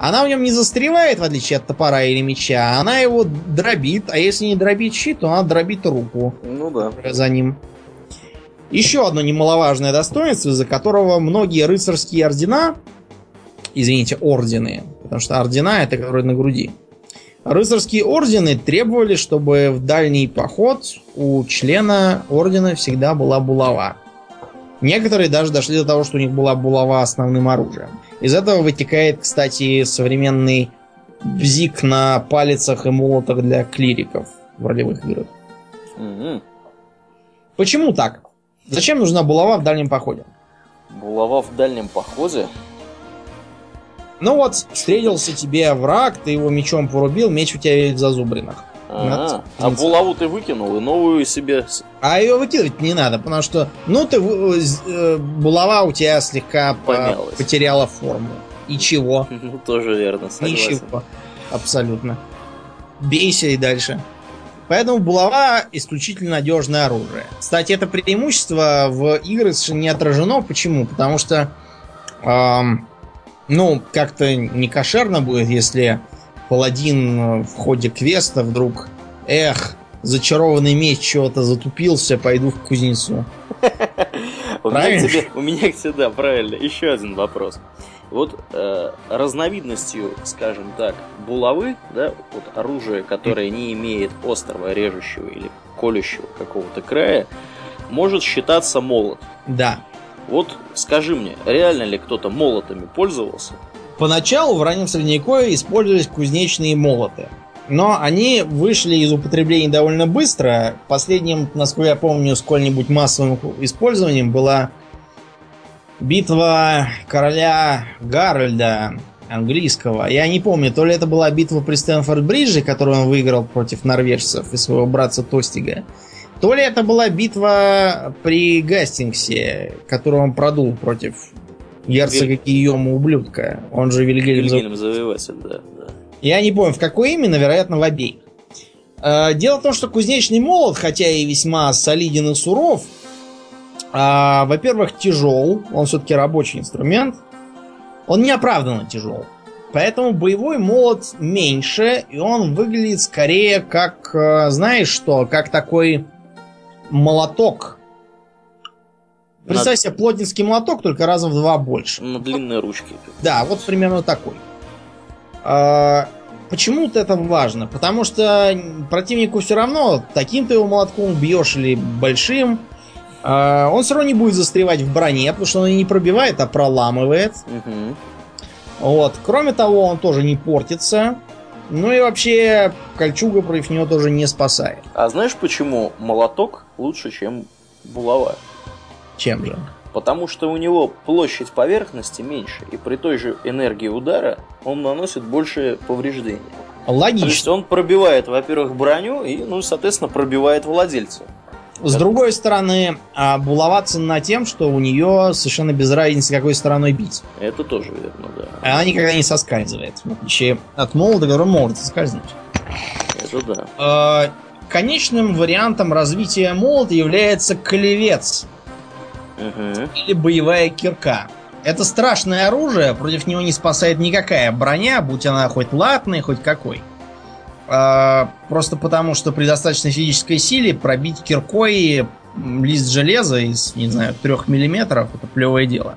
Она в нем не застревает, в отличие от топора или меча. Она его дробит, а если не дробит щит, то она дробит руку. Ну да. За ним. Еще одно немаловажное достоинство, из-за которого многие рыцарские ордена, извините, ордены, потому что ордена это которые на груди, рыцарские ордены требовали, чтобы в дальний поход у члена ордена всегда была булава. Некоторые даже дошли до того, что у них была булава основным оружием. Из этого вытекает, кстати, современный бзик на палицах и молотах для клириков в ролевых играх. Угу. Почему так? Зачем нужна булава в дальнем походе? Булава в дальнем походе? Ну вот, встретился тебе враг, ты его мечом порубил, меч у тебя в зазубринах. А, а булаву ты выкинул и новую себе. А ее выкидывать не надо, потому что, ну, ты э, булава у тебя слегка Помялась. потеряла форму. И чего? Ну, тоже верно, согласен. Ничего. Абсолютно. Бейся и дальше. Поэтому булава исключительно надежное оружие. Кстати, это преимущество в играх совершенно не отражено. Почему? Потому что, эм, ну, как-то не кошерно будет, если паладин в ходе квеста вдруг, эх, зачарованный меч чего-то затупился, пойду в кузницу. У меня, к тебе, у меня к тебе, да, правильно. Еще один вопрос. Вот э, разновидностью, скажем так, булавы, да, вот оружие, которое не имеет острого, режущего или колющего какого-то края, может считаться молот. Да. Вот скажи мне, реально ли кто-то молотами пользовался? Поначалу в раннем средневековье использовались кузнечные молоты. Но они вышли из употребления довольно быстро. Последним, насколько я помню, сколь-нибудь массовым использованием была битва короля Гарольда английского. Я не помню, то ли это была битва при Стэнфорд-Бридже, которую он выиграл против норвежцев и своего братца Тостига, то ли это была битва при Гастингсе, которую он продул против герцога Виль... Гийома ублюдка. Он же Вильгельм, Вильгельм Завоеватель, да, да. Я не помню, в какой именно, вероятно, в обеих. Э, дело в том, что кузнечный молот, хотя и весьма солиден и суров, а, во-первых, тяжел. Он все-таки рабочий инструмент. Он неоправданно тяжел. Поэтому боевой молот меньше, и он выглядит скорее как, э, знаешь что, как такой молоток. Представь себе плотницкий молоток, только раза в два больше. На длинные ручки. Да, вот примерно такой. А, Почему-то это важно, потому что противнику все равно, таким ты его молотком бьешь или большим, а, он все равно не будет застревать в броне, потому что он не пробивает, а проламывает. Мгм. Вот. Кроме того, он тоже не портится. Ну и вообще, кольчуга против него тоже не спасает. А знаешь, почему молоток лучше, чем булава? Чем же? Потому что у него площадь поверхности меньше, и при той же энергии удара он наносит больше повреждений. То есть Логично. он пробивает, во-первых, броню и, ну, соответственно, пробивает владельца. С другой стороны, а, булава ценна тем, что у нее совершенно без разницы, какой стороной бить. Это тоже верно, да. Она никогда не соскальзывает. В отличие от молота, который может соскользнуть. Это да. А, Конечным вариантом развития молота является клевец Мгм. или боевая кирка. Это страшное оружие, против него не спасает никакая броня, будь она хоть латная, хоть какой. А, Просто потому, что при достаточной физической силе пробить киркой лист железа из, не знаю, трех миллиметров это плевое дело.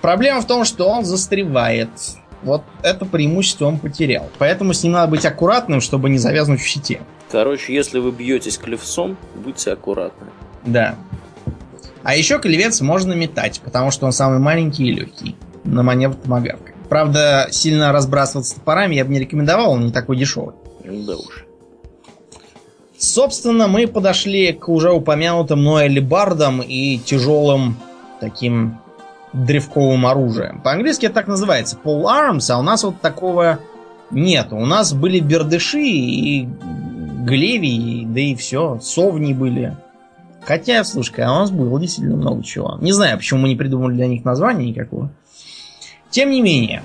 Проблема в том, что он застревает. Вот это преимущество он потерял. Поэтому с ним надо быть аккуратным, чтобы не завязнуть в щите. Короче, если вы бьетесь клевцом, будьте аккуратны. Да. А еще клевец можно метать, потому что он самый маленький и легкий. На маневр томагавка. Правда, сильно разбрасываться топорами я бы не рекомендовал, он не такой дешевый. Да уж. Собственно, мы подошли к уже упомянутым мной алебардам и тяжелым таким древковым оружием. По-английски это так называется. Pole arms, а у нас вот такого нет. У нас были бердыши и глевии, да и все. Совни были. Хотя, слушай, а у нас было действительно много чего. Не знаю, почему мы не придумали для них названия никакого. Тем не менее,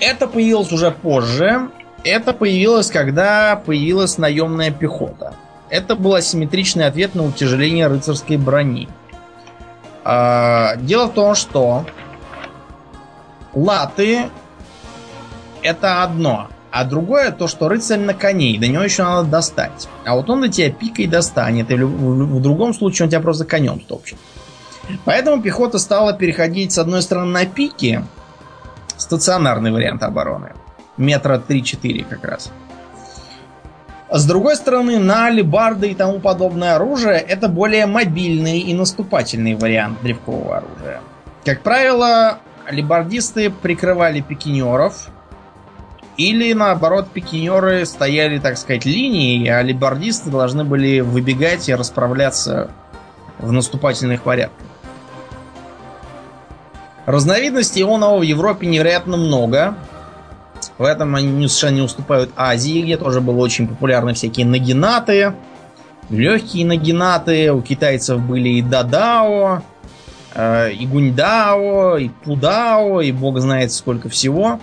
это появилось уже позже. Это появилось, когда появилась наемная пехота. Это был асимметричный ответ на утяжеление рыцарской брони. А, дело в том, что латы это одно, а другое то, что рыцарь на коне, и до него еще надо достать. А вот он до тебя пикой достанет, и в, в- в другом случае он тебя просто конем стопчет. Поэтому пехота стала переходить с одной стороны на пики, стационарный вариант обороны, метра 3-4 как раз. С другой стороны, на алебарды и тому подобное оружие это более мобильный и наступательный вариант древкового оружия. Как правило, алебардисты прикрывали пикинеров, или наоборот, пикинеры стояли, так сказать, линией, а алебардисты должны были выбегать и расправляться в наступательных порядках. Разновидностей ионова в Европе невероятно много. В этом они совершенно не уступают Азии, где тоже было очень популярны всякие нагинаты, легкие нагинаты. У китайцев были и дадао, э, и гуньдао, и пудао, и бог знает сколько всего.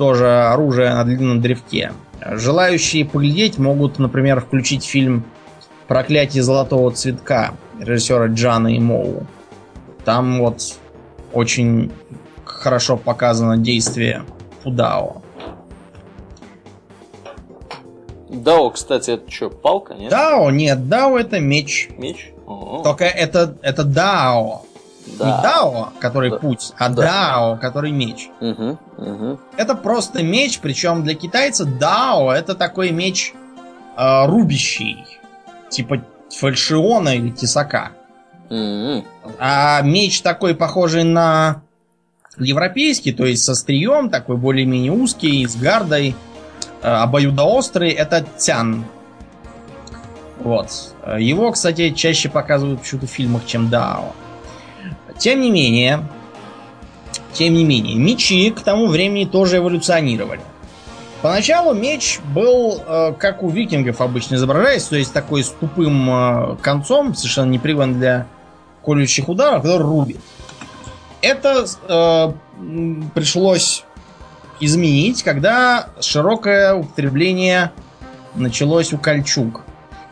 Тоже оружие на длинном древке. Желающие поглядеть могут, например, включить фильм «Проклятие золотого цветка» режиссера Джана и Моу. Там вот очень хорошо показано действие Пудао. Дао, кстати, это что, палка, нет? Дао, нет, Дао это меч. Меч? О, Только это, это Дао. Да. Не Дао, который Да. путь, а Да. Дао, который меч. Мгм, мгм. Это просто меч, причем для китайца Дао это такой меч э, рубящий. Типа фальшиона или тесака. М-м. А меч такой похожий на европейский, то есть со стрием, такой более-менее узкий, с гардой, э, обоюдоострый, это тян. Вот. Его, кстати, чаще показывают в фильмах, чем Дао. Тем не менее, тем не менее, мечи к тому времени тоже эволюционировали. Поначалу меч был, э, как у викингов обычно изображается, то есть такой с тупым э, концом, совершенно непривычный для колющих ударов, который рубит. Это э, пришлось изменить, когда широкое употребление началось у кольчуг.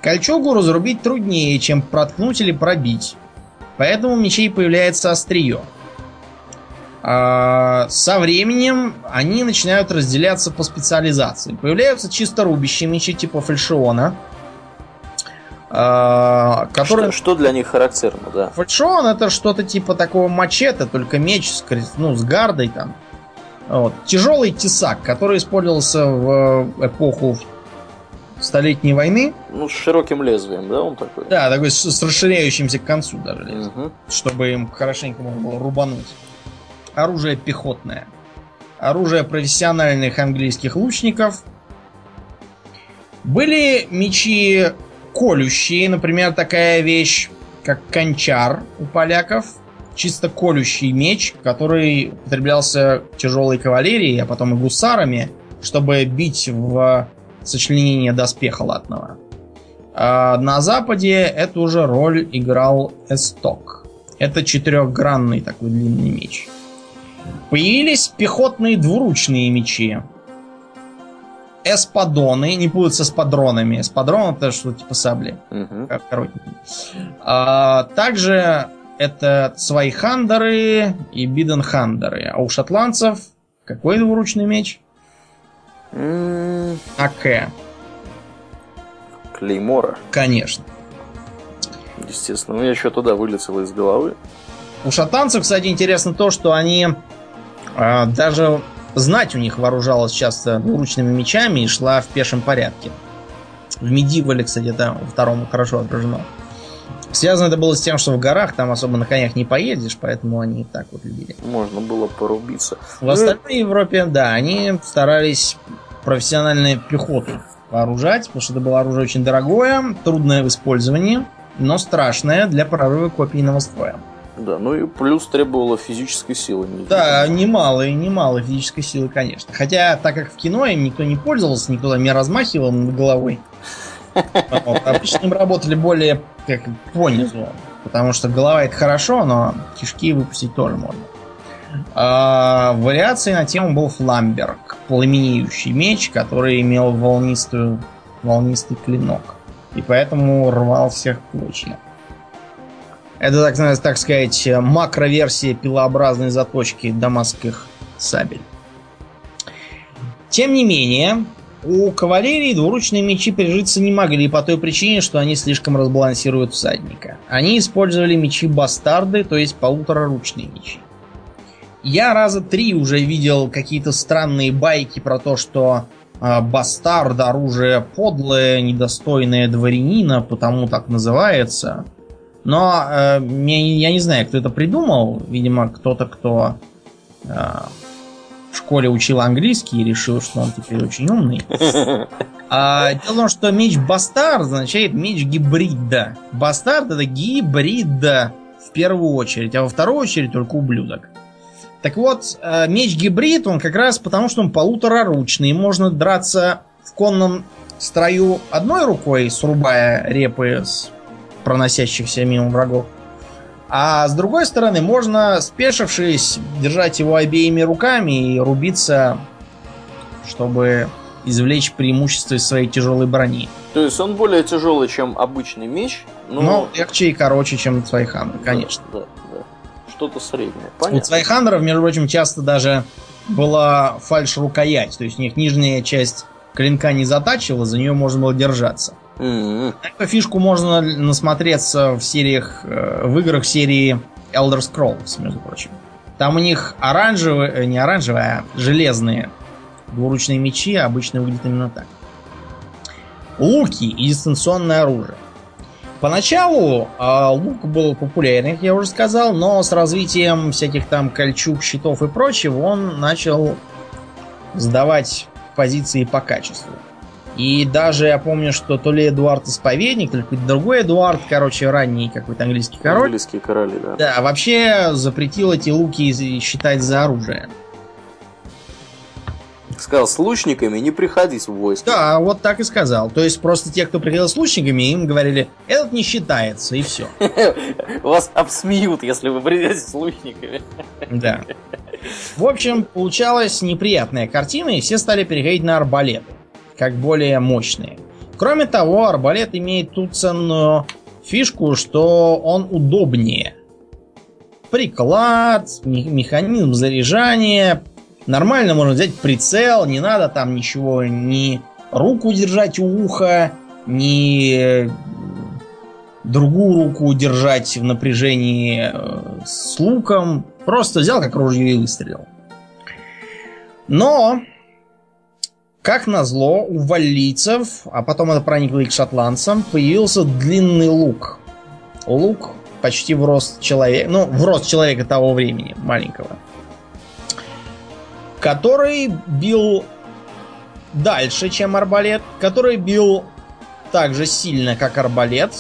Кольчугу разрубить труднее, чем проткнуть или пробить. Поэтому у мечей появляется острие. А, со временем они начинают разделяться по специализации. Появляются чисто рубящие мечи типа фальшиона. А, который... Что, что для них характерно, да? Фальшион это что-то типа такого мачете, только меч с, ну, с гардой там. Вот. Тяжелый тесак, который использовался в эпоху Столетней войны. Ну, с широким лезвием, да, он такой? Да, такой с, с расширяющимся к концу даже лезвием. Угу. Чтобы им хорошенько можно было рубануть. Оружие пехотное. Оружие профессиональных английских лучников. Были мечи колющие, например, такая вещь, как кончар у поляков. Чисто колющий меч, который употреблялся тяжелой кавалерией, а потом и гусарами, чтобы бить в сочленение доспеха латного. А на Западе эту же роль играл эсток. Это четырехгранный такой длинный меч. Появились пехотные двуручные мечи. Эспадоны, не путать с эспадронами. Эспадрон это что типа сабли. Угу. А, также это свайхандеры и биденхандеры. А у шотландцев какой двуручный меч? АК. Клеймора? Конечно. Естественно. Ну, я еще туда вылетел из головы. У шотландцев, кстати, интересно то, что они э, даже знать у них вооружалась часто двуручными мечами и шла в пешем порядке. В Медивале, кстати, это второму хорошо отражено. Связано это было с тем, что в горах там особо на конях не поедешь, поэтому они так вот любили. Можно было порубиться. В остальной Европе, да, они старались профессиональную пехоту вооружать, потому что это было оружие очень дорогое, трудное в использовании, но страшное для прорыва копийного строя. Да, ну и плюс требовало физической силы. Да, немало и немало физической силы, конечно. Хотя, так как в кино им никто не пользовался, никто там не размахивал над головой. Обычно им работали более как понизу. Потому что голова это хорошо, но кишки выпустить тоже можно. А, вариацией на тему был фламберг, пламенеющий меч, который имел волнистую, волнистый клинок. И поэтому рвал всех клочья. Это, так, так сказать, макроверсия пилообразной заточки дамасских сабель. Тем не менее, у кавалерии двуручные мечи прижиться не могли по той причине, что они слишком разбалансируют всадника. Они использовали мечи бастарды, то есть полутораручные мечи. Я раза три уже видел какие-то странные байки про то, что э, бастард оружие подлое, недостойное дворянина, потому так называется. Но э, я, я не знаю, кто это придумал. Видимо, кто-то, кто э, в школе учил английский и решил, что он теперь очень умный. А, дело в том, что меч бастард означает меч гибрида. Бастард это гибрида в первую очередь, а во вторую очередь только ублюдок. Так вот, э, меч гибрид, он как раз потому, что он полутораручный. Можно драться в конном строю одной рукой, срубая репы с проносящихся мимо врагов. А с другой стороны, можно, спешившись, держать его обеими руками и рубиться, чтобы извлечь преимущество из своей тяжелой брони. То есть он более тяжелый, чем обычный меч, но... Но легче и короче, чем цвайхандер, конечно. Да, да, Что-то среднее. Понятно. У цвайхандеров, между прочим, часто даже была фальш-рукоять. То есть у них нижняя часть клинка не затачивала, за нее можно было держаться. Mm-hmm. Эту фишку можно насмотреться в сериях, э, в играх серии Elder Scrolls, между прочим. Там у них оранжевые, э, не оранжевые, а железные двуручные мечи обычно выглядят именно так. Луки и дистанционное оружие. Поначалу э, лук был популярен, как я уже сказал, но с развитием всяких там кольчуг, щитов и прочего он начал сдавать позиции по качеству. И даже я помню, что то ли Эдуард Исповедник, то ли какой-то другой Эдуард, короче, ранний какой-то английский король. Английские короли, да. Да, вообще запретил эти луки считать за оружие. Сказал, с лучниками не приходить в войско. Да, вот так и сказал. То есть просто те, кто приходил с лучниками, им говорили, этот не считается, и все. Вас обсмеют, если вы придете с лучниками. Да. В общем, получалась неприятная картина, и все стали переходить на арбалеты как более мощные. Кроме того, арбалет имеет ту ценную фишку, что он удобнее. приклад, механизм заряжания. Нормально можно взять прицел, не надо там ничего, ни руку держать у уха, ни другую руку держать в напряжении э, с луком. Просто взял как ружье и выстрелил. Но, как назло, у валлийцев, а потом это проникло и к шотландцам, появился длинный лук. Лук почти в рост человека, ну, в рост человека того времени, маленького. Который бил дальше, чем арбалет, который бил так же сильно, как арбалет,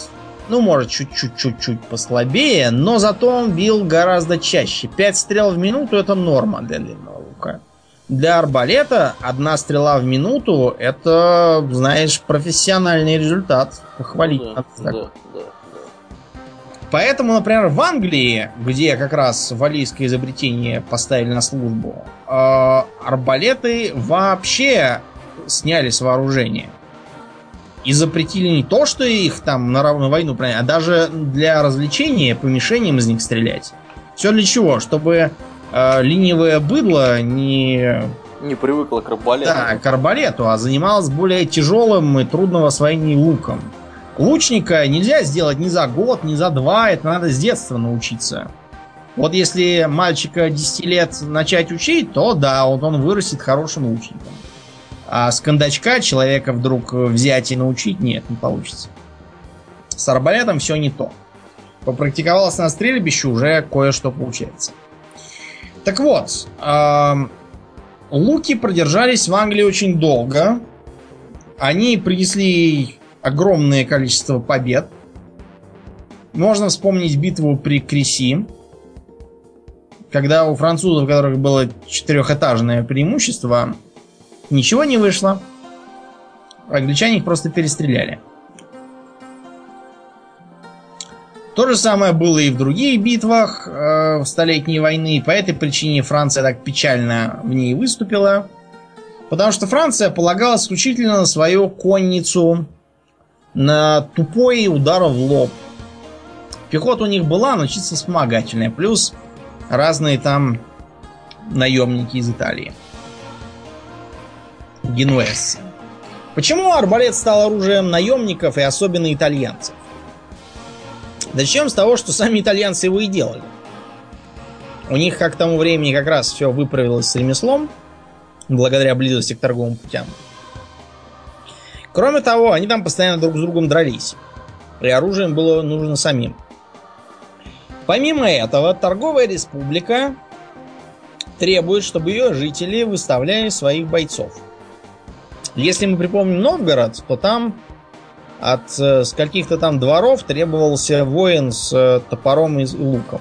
ну, может, чуть-чуть-чуть послабее, но зато он бил гораздо чаще. Пять стрел в минуту это норма для длинного. Для арбалета одна стрела в минуту это, знаешь, профессиональный результат. Похвалить да, да, да, да. Поэтому, например, в Англии, где как раз валийское изобретение поставили на службу, э, арбалеты вообще сняли с вооружения. И запретили не то, что их там на равную войну, а даже для развлечения по мишеням из них стрелять. Все для чего? Чтобы э, ленивое быдло не... Не привыкло к арбалету. Да, к арбалету, а занималось более тяжелым и трудным освоением луком. Лучника нельзя сделать ни за год, ни за два, это надо с детства научиться. Вот если мальчика 10 лет начать учить, то да, вот он вырастет хорошим лучником. А с кондачка человека вдруг взять и научить, нет, не получится. С арбалетом все не то. Попрактиковался на стрельбище, уже кое-что получается. Так вот, луки продержались в Англии очень долго. Они принесли огромное количество побед. Можно вспомнить битву при Креси, когда у французов, у которых было четырехэтажное преимущество, Ничего не вышло. Англичане их просто перестреляли. То же самое было и в других битвах э, в Столетней войны. По этой причине Франция так печально в ней выступила. Потому что Франция полагалась исключительно на свою конницу, на тупой удар в лоб. Пехота у них была, но чисто вспомогательная. Плюс разные там наемники из Италии генуэзцы. Почему арбалет стал оружием наемников и особенно итальянцев? Начнем с того, что сами итальянцы его и делали. У них, как к тому времени, как раз все выправилось с ремеслом, благодаря близости к торговым путям. Кроме того, они там постоянно друг с другом дрались. И оружием было нужно самим. Помимо этого, торговая республика требует, чтобы ее жители выставляли своих бойцов – если мы припомним Новгород, то там от э, с каких-то там дворов требовался воин с э, топором и луком.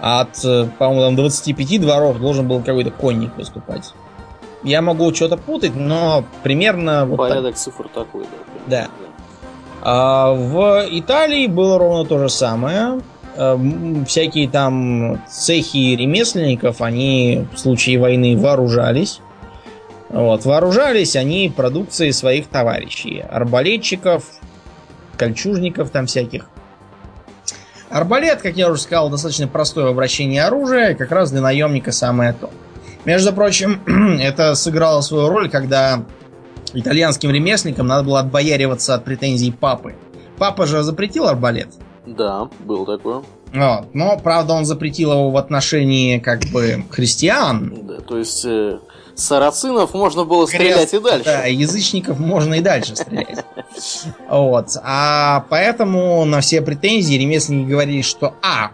А от, э, по-моему, там 25 дворов должен был какой-то конник выступать. Я могу что-то путать, но примерно... Вот Порядок так. цифр такой, да. Да. А в Италии было ровно то же самое. Всякие там цехи ремесленников, они в случае войны вооружались. Вот. Вооружались они продукцией своих товарищей. Арбалетчиков, кольчужников там всяких. Арбалет, как я уже сказал, достаточно простое в обращении оружия, как раз для наемника самое то. Между прочим, это сыграло свою роль, когда итальянским ремесленникам надо было отбояриваться от претензий папы. Папа же запретил арбалет. Да, был такое. Вот. Но, правда, он запретил его в отношении как бы христиан. Да, то есть э, сарацинов можно было стрелять Крест, и дальше. Да, язычников можно и дальше стрелять. Вот. А поэтому на все претензии ремесленники говорили, что А.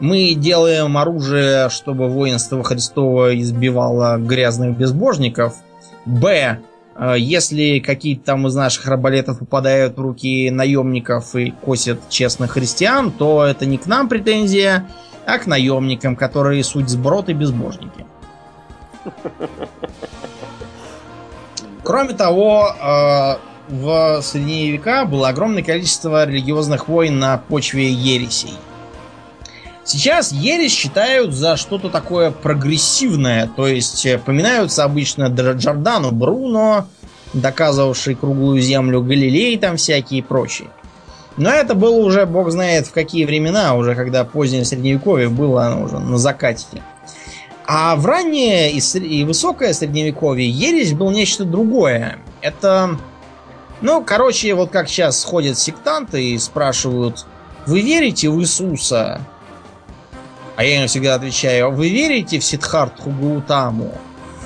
Мы делаем оружие, чтобы воинство Христово избивало грязных безбожников. Б. Если какие-то там из наших арбалетов попадают в руки наемников и косят честных христиан, то это не к нам претензия, а к наемникам, которые суть сброд и безбожники. Кроме того, э, в средние века было огромное количество религиозных войн на почве ересей. Сейчас ересь считают за что-то такое прогрессивное, то есть э, поминаются обычно Джордану Бруно, доказывавший круглую землю, Галилей там всякие и прочие. Но это было уже, бог знает, в какие времена, уже когда позднее средневековье было оно уже на закате. А в раннее и, и высокое средневековье ересь был нечто другое. Это, ну, короче, вот как сейчас ходят сектанты и спрашивают, вы верите в Иисуса? А я им всегда отвечаю, вы верите в Сидхартху Гаутаму?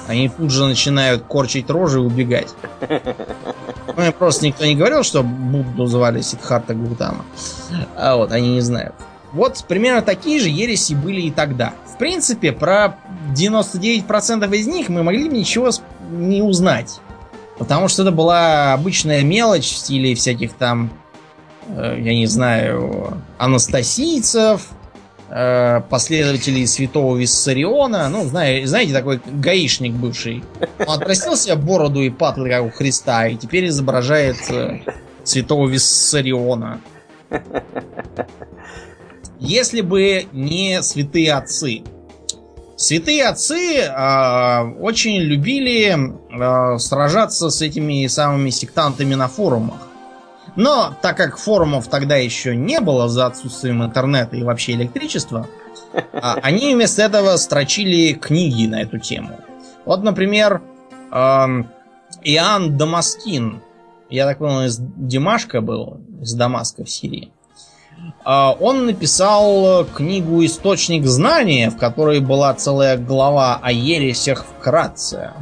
Они тут же начинают корчить рожи и убегать. Ну, просто никто не говорил, что Будду звали Сидхарта Гаутама. А вот, они не знают. Вот примерно такие же ереси были и тогда. В принципе, про 99% из них мы могли бы ничего не узнать. Потому что это была обычная мелочь в стиле всяких там, э, я не знаю, анастасийцев, э, последователей святого Виссариона. Ну, знаете, такой гаишник бывший. Он отрастил себе бороду и патлы, как у Христа, и теперь изображает э, святого Виссариона. Если бы не святые отцы. Святые отцы э, очень любили э, сражаться с этими самыми сектантами на форумах. Но так как форумов тогда еще не было за отсутствием интернета и вообще электричества, а, они вместо этого строчили книги на эту тему. Вот, например, эм, Иоанн Дамаскин, я так понял, из Димашка был, из Дамаска в Сирии. А, он написал книгу «Источник знания», в которой была целая глава о ересях вкратце.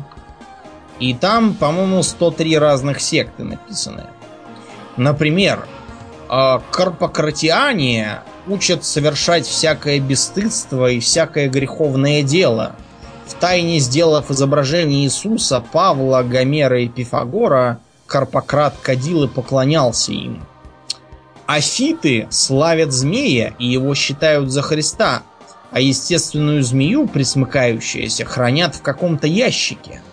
И там, по-моему, 103 разных секты написаны. Например, а, карпократиане учат совершать всякое бесстыдство и всякое греховное дело, втайне сделав изображение Иисуса, Павла, Гомера и Пифагора, Карпократ кадил и поклонялся им. Афиты славят змея и его считают за Христа, а естественную змею, присмыкающуюся, хранят в каком-то ящике –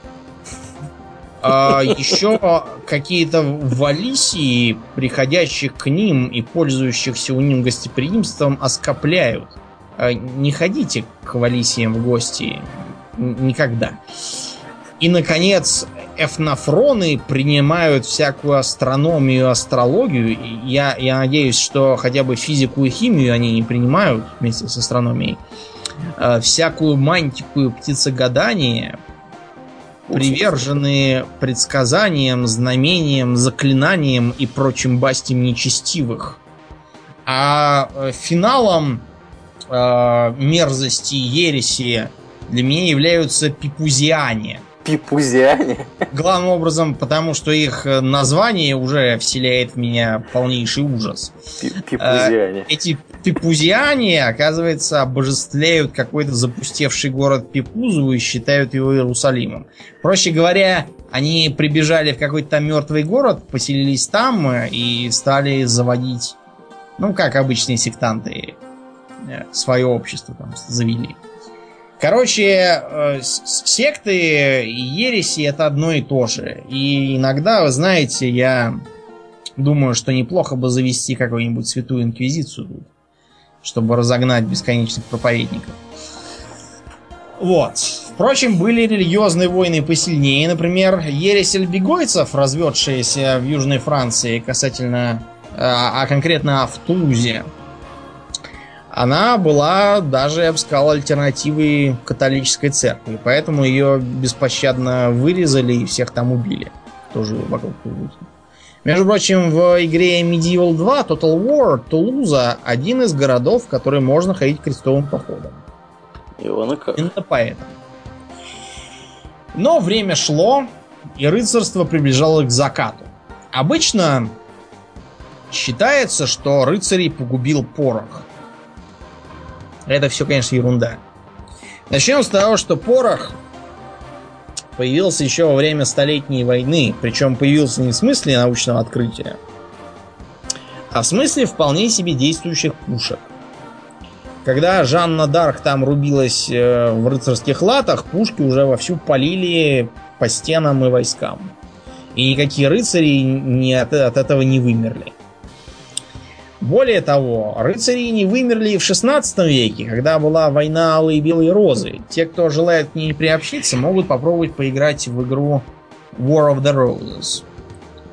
а, еще какие-то валисии, приходящих к ним и пользующихся у ним гостеприимством, оскопляют. А, не ходите к валисиям в гости никогда. И, наконец, эфнофроны принимают всякую астрономию и астрологию. Я, я надеюсь, что хотя бы физику и химию они не принимают вместе с астрономией. А, всякую мантику и птицегадание, приверженные предсказаниям, знамениям, заклинаниям и прочим бастям нечестивых. А э, финалом э, мерзости ереси для меня являются пипузиане – Пипузиане? Главным образом, потому что их э, название уже вселяет в меня полнейший ужас. Пипузиане. Эти пипузиане, оказывается, обожествляют какой-то запустевший город Пипузу и считают его Иерусалимом. Проще говоря, они прибежали в какой-то там мертвый город, поселились там э, и стали заводить, ну, как обычные сектанты, э, свое общество там завели. Короче, э, секты и ереси это одно и то же. И иногда, вы знаете, я думаю, что неплохо бы завести какую-нибудь святую инквизицию тут, чтобы разогнать бесконечных проповедников. Вот. Впрочем, были религиозные войны посильнее. Например, ересь альбегойцев, разведшаяся в Южной Франции касательно, а, а конкретно в Тулузе, она была даже, я бы сказал, альтернативой католической церкви. Поэтому ее беспощадно вырезали и всех там убили. Тоже вокруг Тулузы. Между прочим, в игре Medieval 2 Total War Тулуза один из городов, в который можно ходить крестовым походом. И он и как. Именно поэтому. Но время шло, и рыцарство приближало к закату. Обычно считается, что рыцарей погубил порох. Это все, конечно, ерунда. Начнем с того, что порох появился еще во время Столетней войны. Причем появился не в смысле научного открытия, а в смысле вполне себе действующих пушек. Когда Жанна Дарк там рубилась э, в рыцарских латах, пушки уже вовсю полили по стенам и войскам. И никакие рыцари не от, от этого не вымерли. Более того, рыцари не вымерли в 16 веке, когда была война Алой и Белой Розы. Те, кто желает к ней приобщиться, могут попробовать поиграть в игру War of the Roses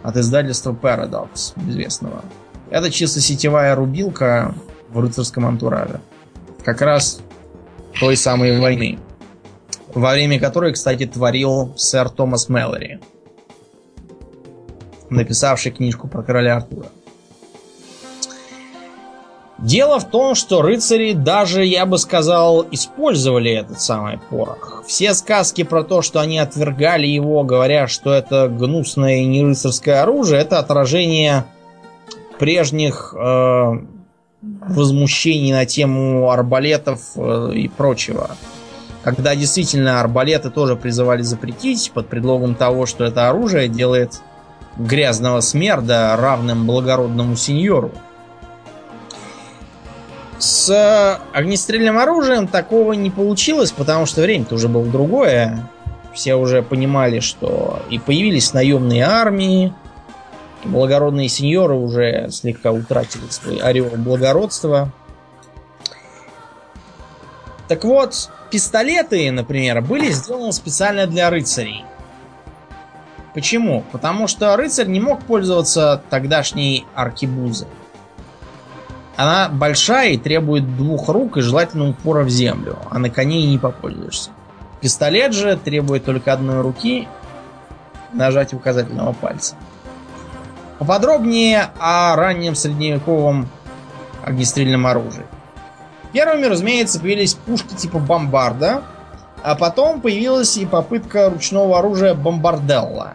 от издательства Paradox, известного. Это чисто сетевая рубилка в рыцарском антураже. Как раз той самой войны. Во время которой, кстати, творил сэр Томас Мэлори, написавший книжку про короля Артура. Дело в том, что рыцари даже, я бы сказал, использовали этот самый порох. Все сказки про то, что они отвергали его, говоря, что это гнусное и не рыцарское оружие, это отражение прежних э, возмущений на тему арбалетов э, и прочего. Когда действительно арбалеты тоже призывали запретить под предлогом того, что это оружие делает грязного смерда равным благородному сеньору. С огнестрельным оружием такого не получилось, потому что время-то уже было другое. Все уже понимали, что и появились наемные армии, благородные сеньоры уже слегка утратили свой ореол благородства. Так вот, пистолеты, например, были сделаны специально для рыцарей. Почему? Потому что рыцарь не мог пользоваться тогдашней аркибузой. Она большая и требует двух рук и желательно упора в землю, а на коне не попользуешься. Пистолет же требует только одной руки нажать указательного пальца. Поподробнее о раннем средневековом огнестрельном оружии. Первыми, разумеется, появились пушки типа бомбарда, а потом появилась и попытка ручного оружия бомбарделла.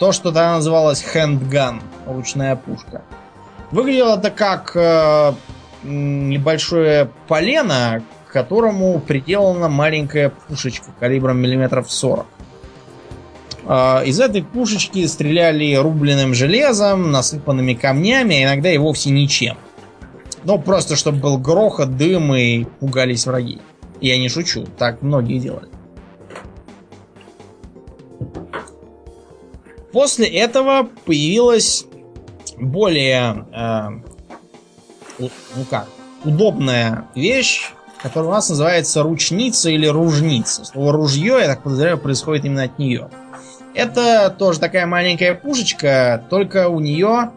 То, что тогда называлось хендган, ручная пушка. Выглядело это как э, небольшое полено, к которому приделана маленькая пушечка калибром миллиметров 40. Э, из этой пушечки стреляли рубленным железом, насыпанными камнями, а иногда и вовсе ничем. Ну, просто чтобы был грохот, дым и пугались враги. Я не шучу, так многие делали. После этого появилась более, э, ну как, удобная вещь, которая у нас называется ручница или ружница. Слово ружье, я так подозреваю, происходит именно от нее. Это тоже такая маленькая пушечка, только у нее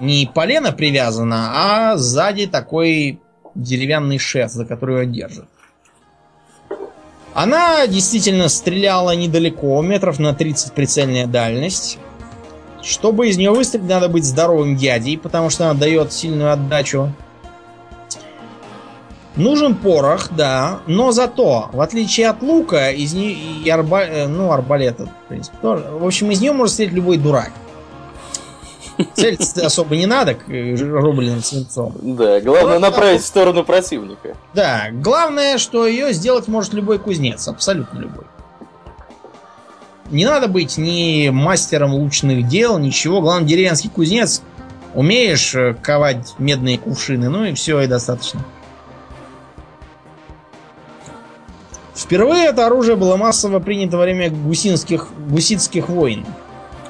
не полено привязано, а сзади такой деревянный шест, за который ее держит. Она действительно стреляла недалеко, метров на 30 прицельная дальность. Чтобы из нее выстрелить, надо быть здоровым дядей, потому что она дает сильную отдачу. Нужен порох, да, но зато, в отличие от лука, из нее и арба... Э, ну, арбалета, в принципе, тоже. В общем, из нее может стрелять любой дурак. Целиться особо не надо к э, рубленым свинцом. Да, главное вот, направить в сторону противника. Да, главное, что ее сделать может любой кузнец, абсолютно любой. Не надо быть ни мастером лучных дел, ничего. Главное, деревенский кузнец. Умеешь э, ковать медные кувшины, ну и все, и достаточно. Впервые это оружие было массово принято во время гусинских, гуситских войн.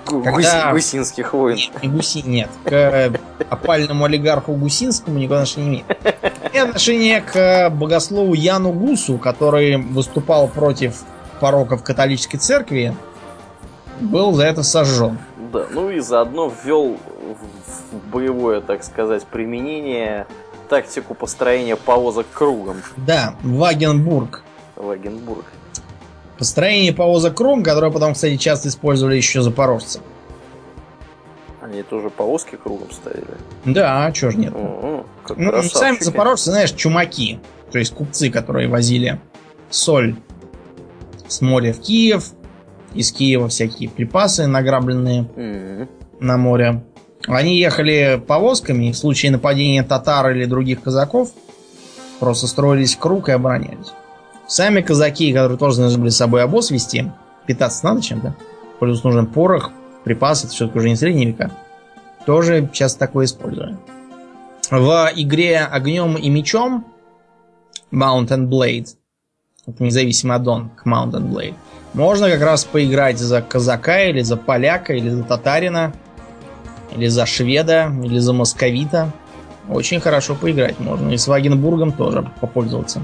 Когда... Гусинских войн. Нет, не гуси... нет. К опальному олигарху Гусинскому никакого отношения не имеет. И отношение к богослову Яну Гусу, который выступал против пороков католической церкви, был за это сожжен. Да, ну и заодно ввел в боевое, так сказать, применение тактику построения повозок кругом. Да, Вагенбург. Вагенбург. Построение повозок кругом, которое потом, кстати, часто использовали еще запорожцы. Они тоже повозки кругом ставили? Да, а чё ж нет. О, ну, сами запорожцы, знаешь, чумаки. То есть купцы, которые возили соль с моря в Киев, из Киева всякие припасы награбленные mm-hmm. на море. Они ехали повозками, в случае нападения татар или других казаков, просто строились в круг и оборонялись. Сами казаки, которые тоже должны были с собой обоз вести, питаться надо чем-то. Плюс нужен порох, припасы, это все-таки уже не средние века. Тоже сейчас такое используют. В игре огнем и мечом Mountain Blade, это независимо от Дон к Mountain Blade, можно как раз поиграть за казака, или за поляка, или за татарина, или за шведа, или за московита. Очень хорошо поиграть можно. И с Вагенбургом тоже попользоваться.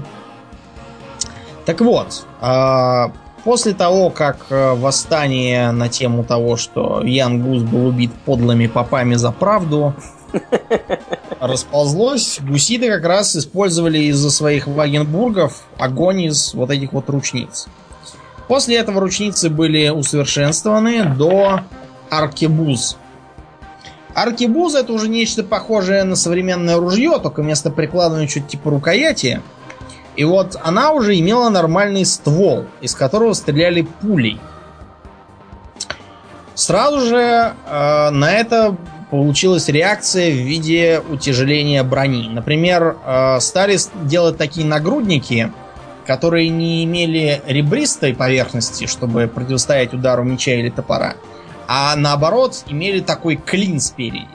Так вот, а, после того, как э, восстание на тему того, что Ян Гус был убит подлыми попами за правду, расползлось. Гуситы как раз использовали из-за своих вагенбургов огонь из вот этих вот ручниц. После этого ручницы были усовершенствованы до аркебуз. Аркебуз это уже нечто похожее на современное ружье, только вместо прикладывания чуть типа рукояти. И вот она уже имела нормальный ствол, из которого стреляли пулей. Сразу же э, на это получилась реакция в виде утяжеления брони. Например, э, стали делать такие нагрудники, которые не имели ребристой поверхности, чтобы противостоять удару меча или топора, а наоборот имели такой клин спереди.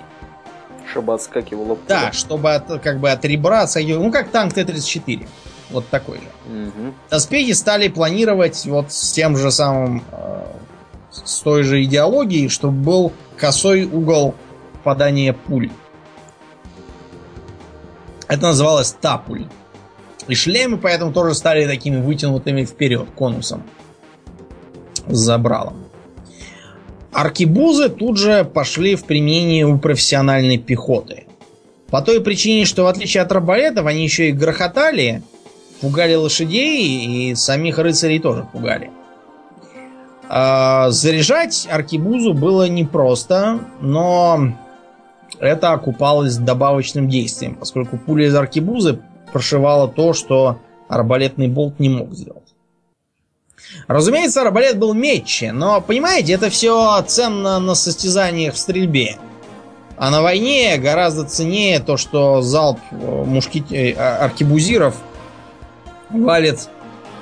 Чтобы отскакивало пуля. Да, чтобы от, как бы от ребра отскакивало. Ну, как танк Т-34. Вот такой же. Угу. Доспехи стали планировать вот с тем же самым, э, с той же идеологией, чтобы был косой угол попадания пуль. Это называлось тапуль. И шлемы поэтому тоже стали такими вытянутыми вперед, конусом. С забралом. Аркибузы тут же пошли в применение у профессиональной пехоты. По той причине, что в отличие от арбалетов, они еще и грохотали, пугали лошадей и самих рыцарей тоже пугали. А заряжать аркибузу было непросто, но это окупалось добавочным действием, поскольку пуля из аркибузы прошивала то, что арбалетный болт не мог сделать. Разумеется, арбалет был метче, но, понимаете, это все ценно на состязаниях в стрельбе. А на войне гораздо ценнее то, что залп э, мушкет... Э, а, аркебузиров валит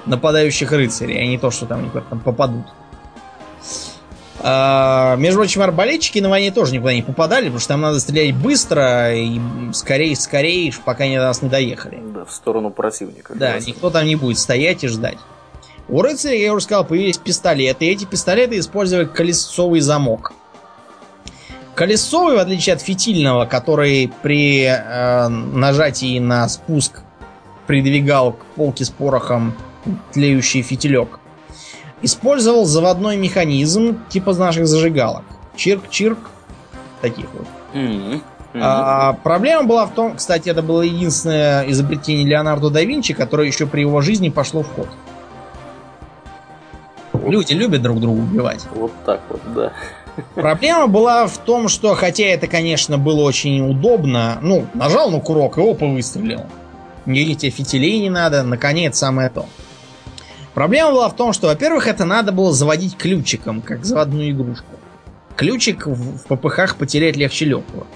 нападающих рыцарей, а не то, что там, там попадут. А, между прочим, арбалетчики на войне тоже никуда не попадали, потому что там надо стрелять быстро и скорее, скорее, пока они до нас не доехали. Да, в сторону противника. Да, раз. никто там не будет стоять и ждать. У рыцаря, я уже сказал, появились пистолеты, и эти пистолеты использовали колесовый замок. Колесовый, в отличие от фитильного, который при э, нажатии на спуск придвигал к полке с порохом тлеющий фитилек, Использовал заводной механизм типа наших зажигалок. Чирк-чирк. Таких вот. Mm-hmm. Mm-hmm. А, проблема была в том, кстати, это было единственное изобретение Леонардо да Винчи, которое еще при его жизни пошло в ход. Вот. Люди любят друг друга убивать. Вот так вот, да. Проблема была в том, что хотя это, конечно, было очень удобно, ну, нажал на курок и опа, выстрелил. Никаких тебе фитилей не надо, наконец, самое то. Проблема была в том, что, во-первых, это надо было заводить ключиком, как заводную игрушку. Ключик в ППХ потерять легче легкого.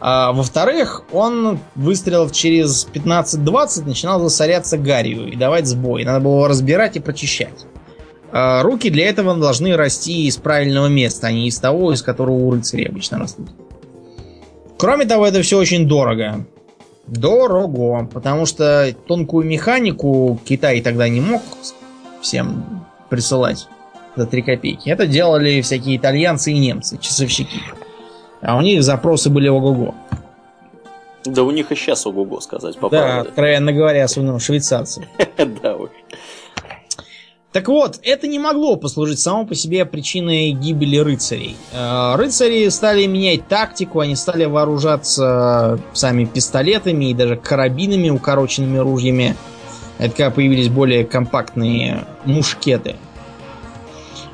А, во-вторых, он, выстрелов через 15-20, начинал засоряться гарью и давать сбой. Надо было его разбирать и прочищать. А, руки для этого должны расти из правильного места, а не из того, из которого у рыцарей обычно растут. Кроме того, это все очень дорого. Дорого, потому что тонкую механику Китай тогда не мог всем присылать за 3 копейки. Это делали всякие итальянцы и немцы, часовщики. А у них запросы были ого-го. Да у них и сейчас ого-го сказать по Да, правде. откровенно говоря, особенно швейцарцы. Да уж. Так вот, это не могло послужить само по себе причиной гибели рыцарей. Э, рыцари стали менять тактику, они стали вооружаться сами пистолетами и даже карабинами, укороченными ружьями. Это когда появились более компактные мушкеты.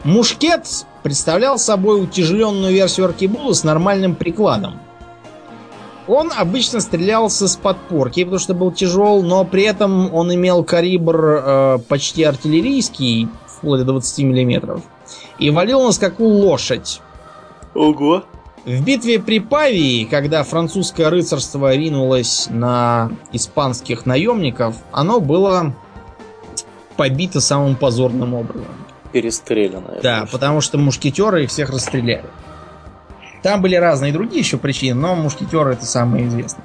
Мушкет представлял собой утяжеленную версию аркебула с нормальным прикладом. Он обычно стрелялся с подпорки, потому что был тяжел, но при этом он имел калибр э, почти артиллерийский, вплоть до 20 мм, и валил на скаку лошадь. Ого! В битве при Павии, когда французское рыцарство ринулось на испанских наемников, оно было побито самым позорным образом. Перестреляно. Да, потому что мушкетеры их всех расстреляли. Там были разные другие еще причины, но мушкетеры это самые известные.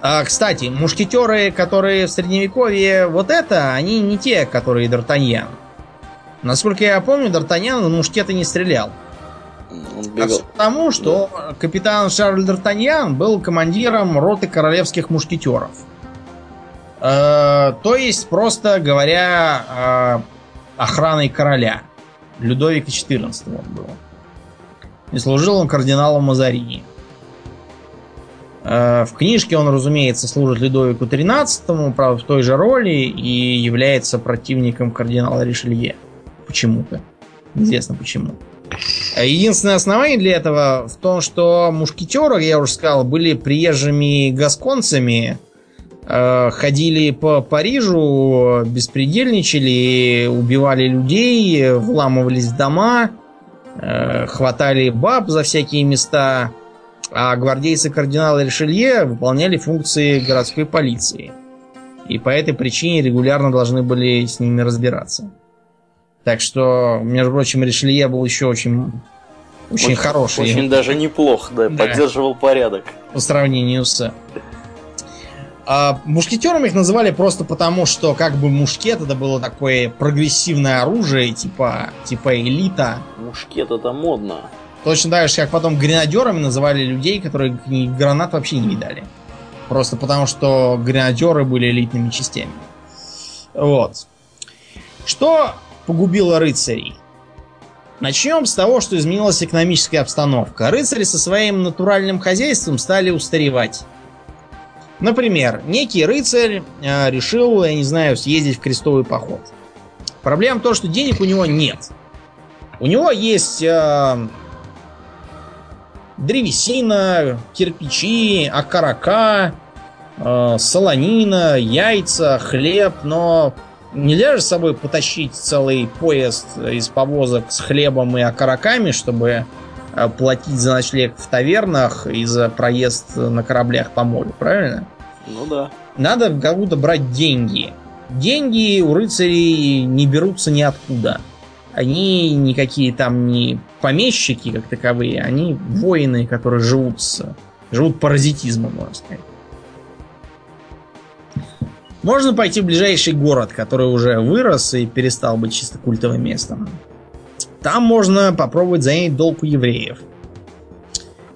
А, кстати, мушкетеры, которые в средневековье вот это, они не те, которые Д'Артаньян. Насколько я помню, Д'Артаньян мушкеты не стрелял. Он бегал. А потому, что да. капитан Шарль Д'Артаньян был командиром роты королевских мушкетеров. Э, то есть, просто говоря, э, охраной короля. Людовика XIV он был. И служил он кардиналом Мазарини. Э, в книжке он, разумеется, служит Людовику XIII, правда, в той же роли и является противником кардинала Ришелье. Почему-то. Неизвестно почему. Единственное основание для этого в том, что мушкетеры, я уже сказал, были приезжими гасконцами, э, ходили по Парижу, беспредельничали, убивали людей, вламывались в дома, э, хватали баб за всякие места, а гвардейцы кардинала Ришелье выполняли функции городской полиции. И по этой причине регулярно должны были с ними разбираться. Так что, между прочим, Ришелье был еще очень, очень, очень хороший. Очень даже неплох, да, да, поддерживал порядок. По сравнению с... А мушкетерами их называли просто потому, что как бы мушкет это было такое прогрессивное оружие, типа, типа элита. Мушкет это модно. Точно так же, как потом гренадерами называли людей, которые гранат вообще не видали. Просто потому, что гренадеры были элитными частями. Вот. Что погубило рыцарей? Начнем с того, что изменилась экономическая обстановка. Рыцари со своим натуральным хозяйством стали устаревать. Например, некий рыцарь э, решил, я не знаю, съездить в крестовый поход. Проблема в том, что денег у него нет. У него есть э, древесина, кирпичи, окорока, э, солонина, яйца, хлеб, но нельзя же с собой потащить целый поезд из повозок с хлебом и окороками, чтобы платить за ночлег в тавернах и за проезд на кораблях по морю, правильно? Ну да. Надо как будто брать деньги. Деньги у рыцарей не берутся ниоткуда. Они никакие там не помещики, как таковые, они воины, которые живут с живут паразитизмом, можно сказать. Можно пойти в ближайший город, который уже вырос и перестал быть чисто культовым местом. Там можно попробовать занять долг у евреев.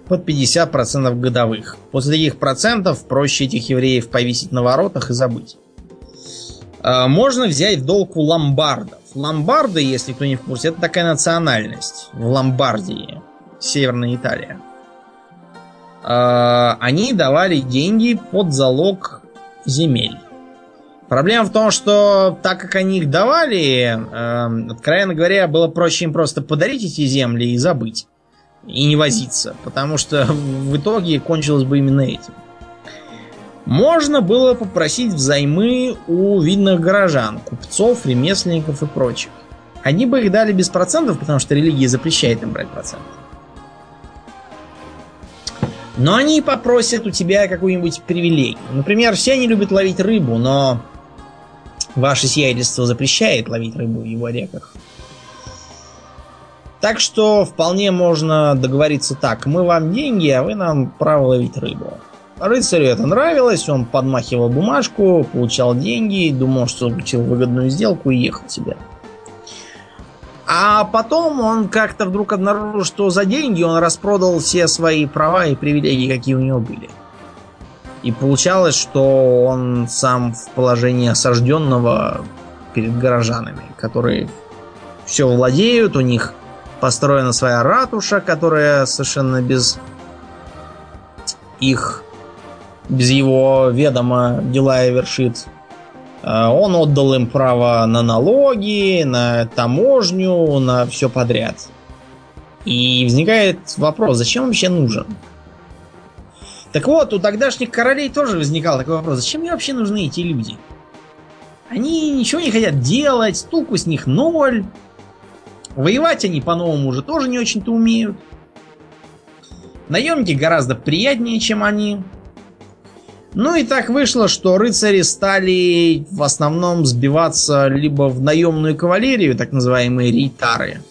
Под 50% годовых. После таких процентов проще этих евреев повесить на воротах и забыть. А, можно взять в долг у ломбардов. Ломбарды, если кто не в курсе, это такая национальность в Ломбардии, Северная Италия. А, они давали деньги под залог земель. Проблема в том, что так как они их давали, э, откровенно говоря, было проще им просто подарить эти земли и забыть. И не возиться. Потому что в итоге кончилось бы именно этим. Можно было попросить взаймы у видных горожан, купцов, ремесленников и прочих. Они бы их дали без процентов, потому что религия запрещает им брать проценты. Но они попросят у тебя какую-нибудь привилегию. Например, все они любят ловить рыбу, но Ваше сиятельство запрещает ловить рыбу в его реках. Так что вполне можно договориться так. Мы вам деньги, а вы нам право ловить рыбу. Рыцарю это нравилось, он подмахивал бумажку, получал деньги, думал, что заключил выгодную сделку и ехал себе. А потом он как-то вдруг обнаружил, что за деньги он распродал все свои права и привилегии, какие у него были. И получалось, что он сам в положении осажденного перед горожанами, которые все владеют, у них построена своя ратуша, которая совершенно без их, без его ведома дела и вершит. А, он отдал им право на налоги, на таможню, на все подряд. И возникает вопрос, зачем вообще нужен? Так вот, у тогдашних королей тоже возникал такой вопрос. Зачем мне вообще нужны эти люди? Они ничего не хотят делать, толку с них ноль. Воевать они по-новому уже тоже не очень-то умеют. Наемники гораздо приятнее, чем они. Ну и так вышло, что рыцари стали в основном сбиваться либо в наемную кавалерию, так называемые рейтары,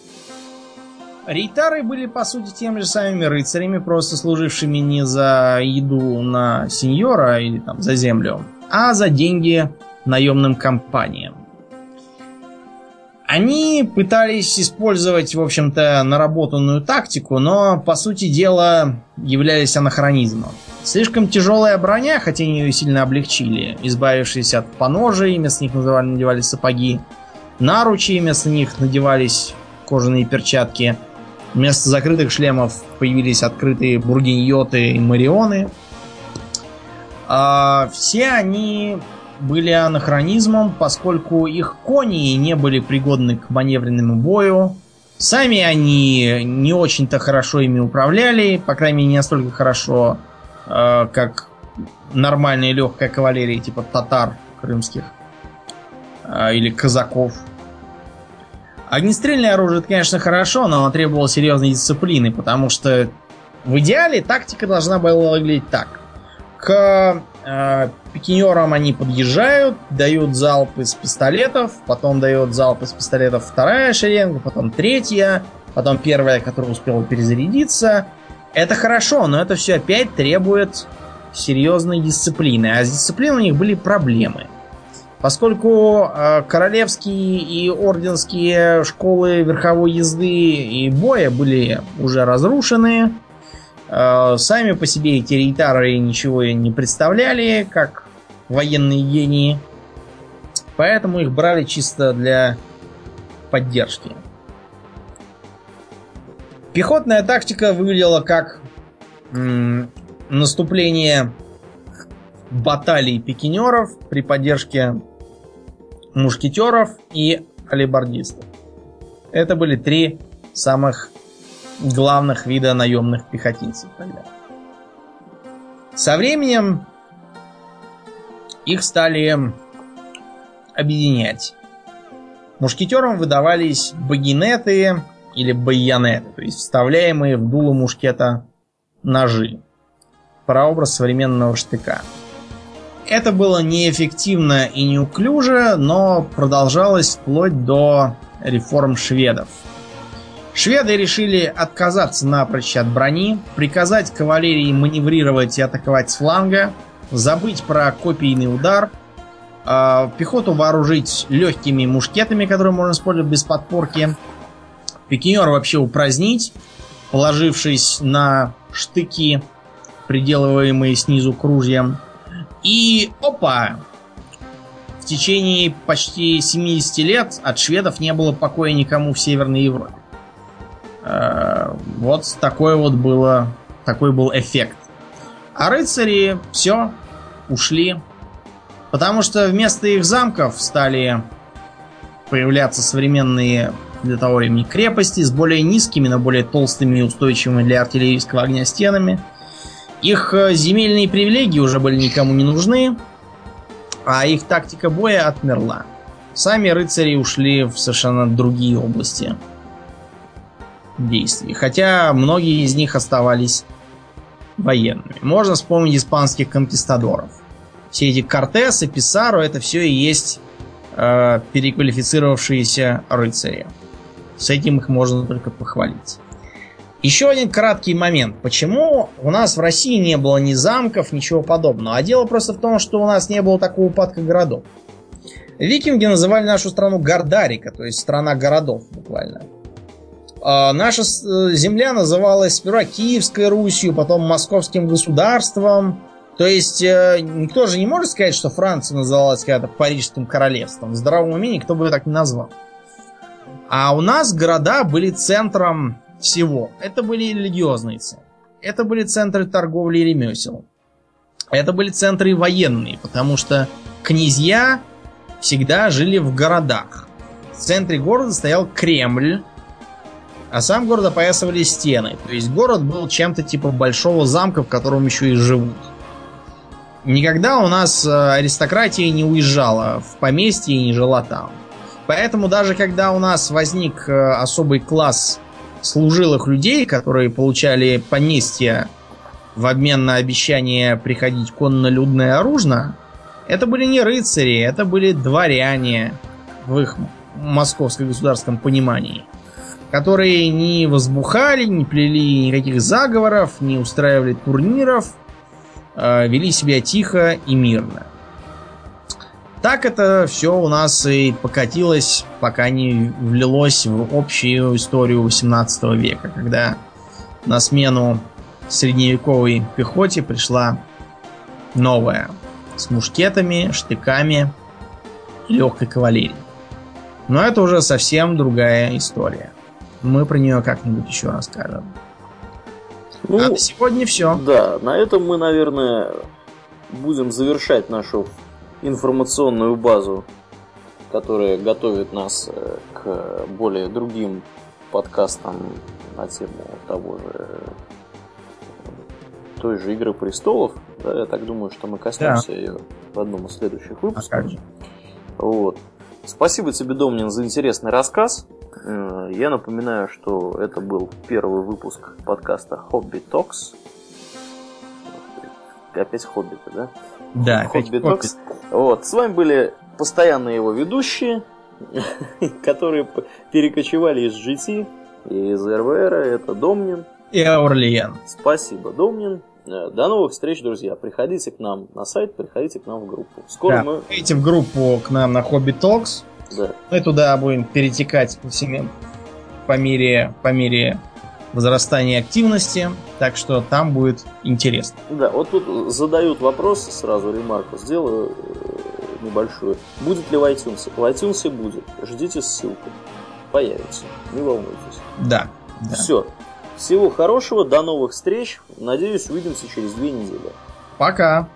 Рейтары были, по сути, теми же самыми рыцарями, просто служившими не за еду на сеньора или там за землю, а за деньги наемным компаниям. Они пытались использовать, в общем-то, наработанную тактику, но, по сути дела, являлись анахронизмом. Слишком тяжелая броня, хотя ее сильно облегчили, избавившись от поножей, вместо них называли, надевали сапоги, наручи, вместо них надевались кожаные перчатки – Вместо закрытых шлемов появились открытые бургиньоты и марионы. А, все они были анахронизмом, поскольку их кони не были пригодны к маневренному бою. Сами они не очень-то хорошо ими управляли, по крайней мере, не настолько хорошо, э, как нормальная легкая кавалерия, типа татар крымских э, или казаков. Огнестрельное оружие, это, конечно, хорошо, но оно требовало серьезной дисциплины, потому что в идеале тактика должна была выглядеть так. К э, пикинерам они подъезжают, дают залп из пистолетов, потом дает залп из пистолетов вторая шеренга, потом третья, потом первая, которая успела перезарядиться. Это хорошо, но это все опять требует серьезной дисциплины. А с дисциплиной у них были проблемы. Поскольку э, королевские и орденские школы верховой езды и боя были уже разрушены, э, сами по себе эти рейтары ничего не представляли, как военные гении. Поэтому их брали чисто для поддержки. Пехотная тактика выглядела как м- наступление баталий пикинеров при поддержке мушкетеров и алибардистов. Это были три самых главных вида наемных пехотинцев тогда. Со временем их стали объединять. Мушкетерам выдавались багинеты или байонеты, то есть вставляемые в дуло мушкета ножи. Прообраз современного штыка. Это было неэффективно и неуклюже, но продолжалось вплоть до реформ шведов. Шведы решили отказаться напрочь от брони, приказать кавалерии маневрировать и атаковать с фланга, забыть про копийный удар, э, пехоту вооружить легкими мушкетами, которые можно использовать без подпорки, пикинер вообще упразднить, положившись на штыки, приделываемые снизу кружьем, и опа! В течение почти 70 лет от шведов не было покоя никому в Северной Европе. Э, вот такой вот было, такой был эффект. А рыцари все, ушли. Потому что вместо их замков стали появляться современные для того времени крепости с более низкими, но более толстыми и устойчивыми для артиллерийского огня стенами – их э, земельные привилегии уже были никому не нужны, а их тактика боя отмерла. Сами рыцари ушли в совершенно другие области действий. Хотя многие из них оставались военными. Можно вспомнить испанских конкистадоров. Все эти Кортес и Писаро это все и есть э, переквалифицировавшиеся рыцари. С этим их можно только похвалить. Еще один краткий момент. Почему у нас в России не было ни замков, ничего подобного? А дело просто в том, что у нас не было такого упадка городов. Викинги называли нашу страну Гордарика, то есть страна городов буквально. А наша э, земля называлась сперва Киевской Русью, потом Московским государством. То есть э, никто же не может сказать, что Франция называлась когда-то Парижским королевством. В здравом уме никто бы ее так не назвал. А у нас города были центром всего. Это были религиозные центры. Это были центры торговли и ремесел. Это были центры военные, потому что князья всегда жили в городах. В центре города стоял Кремль, а сам город опоясывали стены. То есть город был чем-то типа большого замка, в котором еще и живут. Никогда у нас э, аристократия не уезжала в поместье и не жила там. Поэтому даже когда у нас возник э, особый класс служилых людей, которые получали поместья в обмен на обещание приходить конно-людно и оружно, это были не рыцари, это были дворяне в их московском государственном понимании, которые не возбухали, не плели никаких заговоров, не устраивали турниров, а вели себя тихо и мирно. Так это все у нас и покатилось, пока не влилось в общую историю 18 века, когда на смену средневековой пехоте пришла новая с мушкетами, штыками и легкой кавалерией. Но это уже совсем другая история. Мы про нее как-нибудь еще расскажем. Ну, а на сегодня все. Да, на этом мы, наверное, будем завершать нашу информационную базу, которая готовит нас э, к более другим подкастам на тему того же той же Игры престолов. Да, я так думаю, что мы коснемся да. ее в одном из следующих выпусков. А как же? Вот. Спасибо тебе, Домнин, за интересный рассказ. Э, я напоминаю, что это был первый выпуск подкаста Хобби Токс. Опять Хоббиты, да? Да, Хобби Токс. Вот, с вами были постоянные его ведущие, которые перекочевали из GT и из РВР. Это Домнин. И Аурлиен. Спасибо, Домнин. Э, до новых встреч, друзья. Приходите к нам на сайт, приходите к нам в группу. Скоро да, мы... Приходите в группу к нам на Хобби Talks. Да. Мы туда будем перетекать всеми по мере, по мере возрастания активности, так что там будет интересно. Да, вот тут задают вопрос, сразу ремарку сделаю э, небольшую. Будет ли в iTunes? В iTunes будет. Ждите ссылку. Появится. Не волнуйтесь. Да. да. Все. Всего хорошего, до новых встреч. Надеюсь, увидимся через две недели. Пока.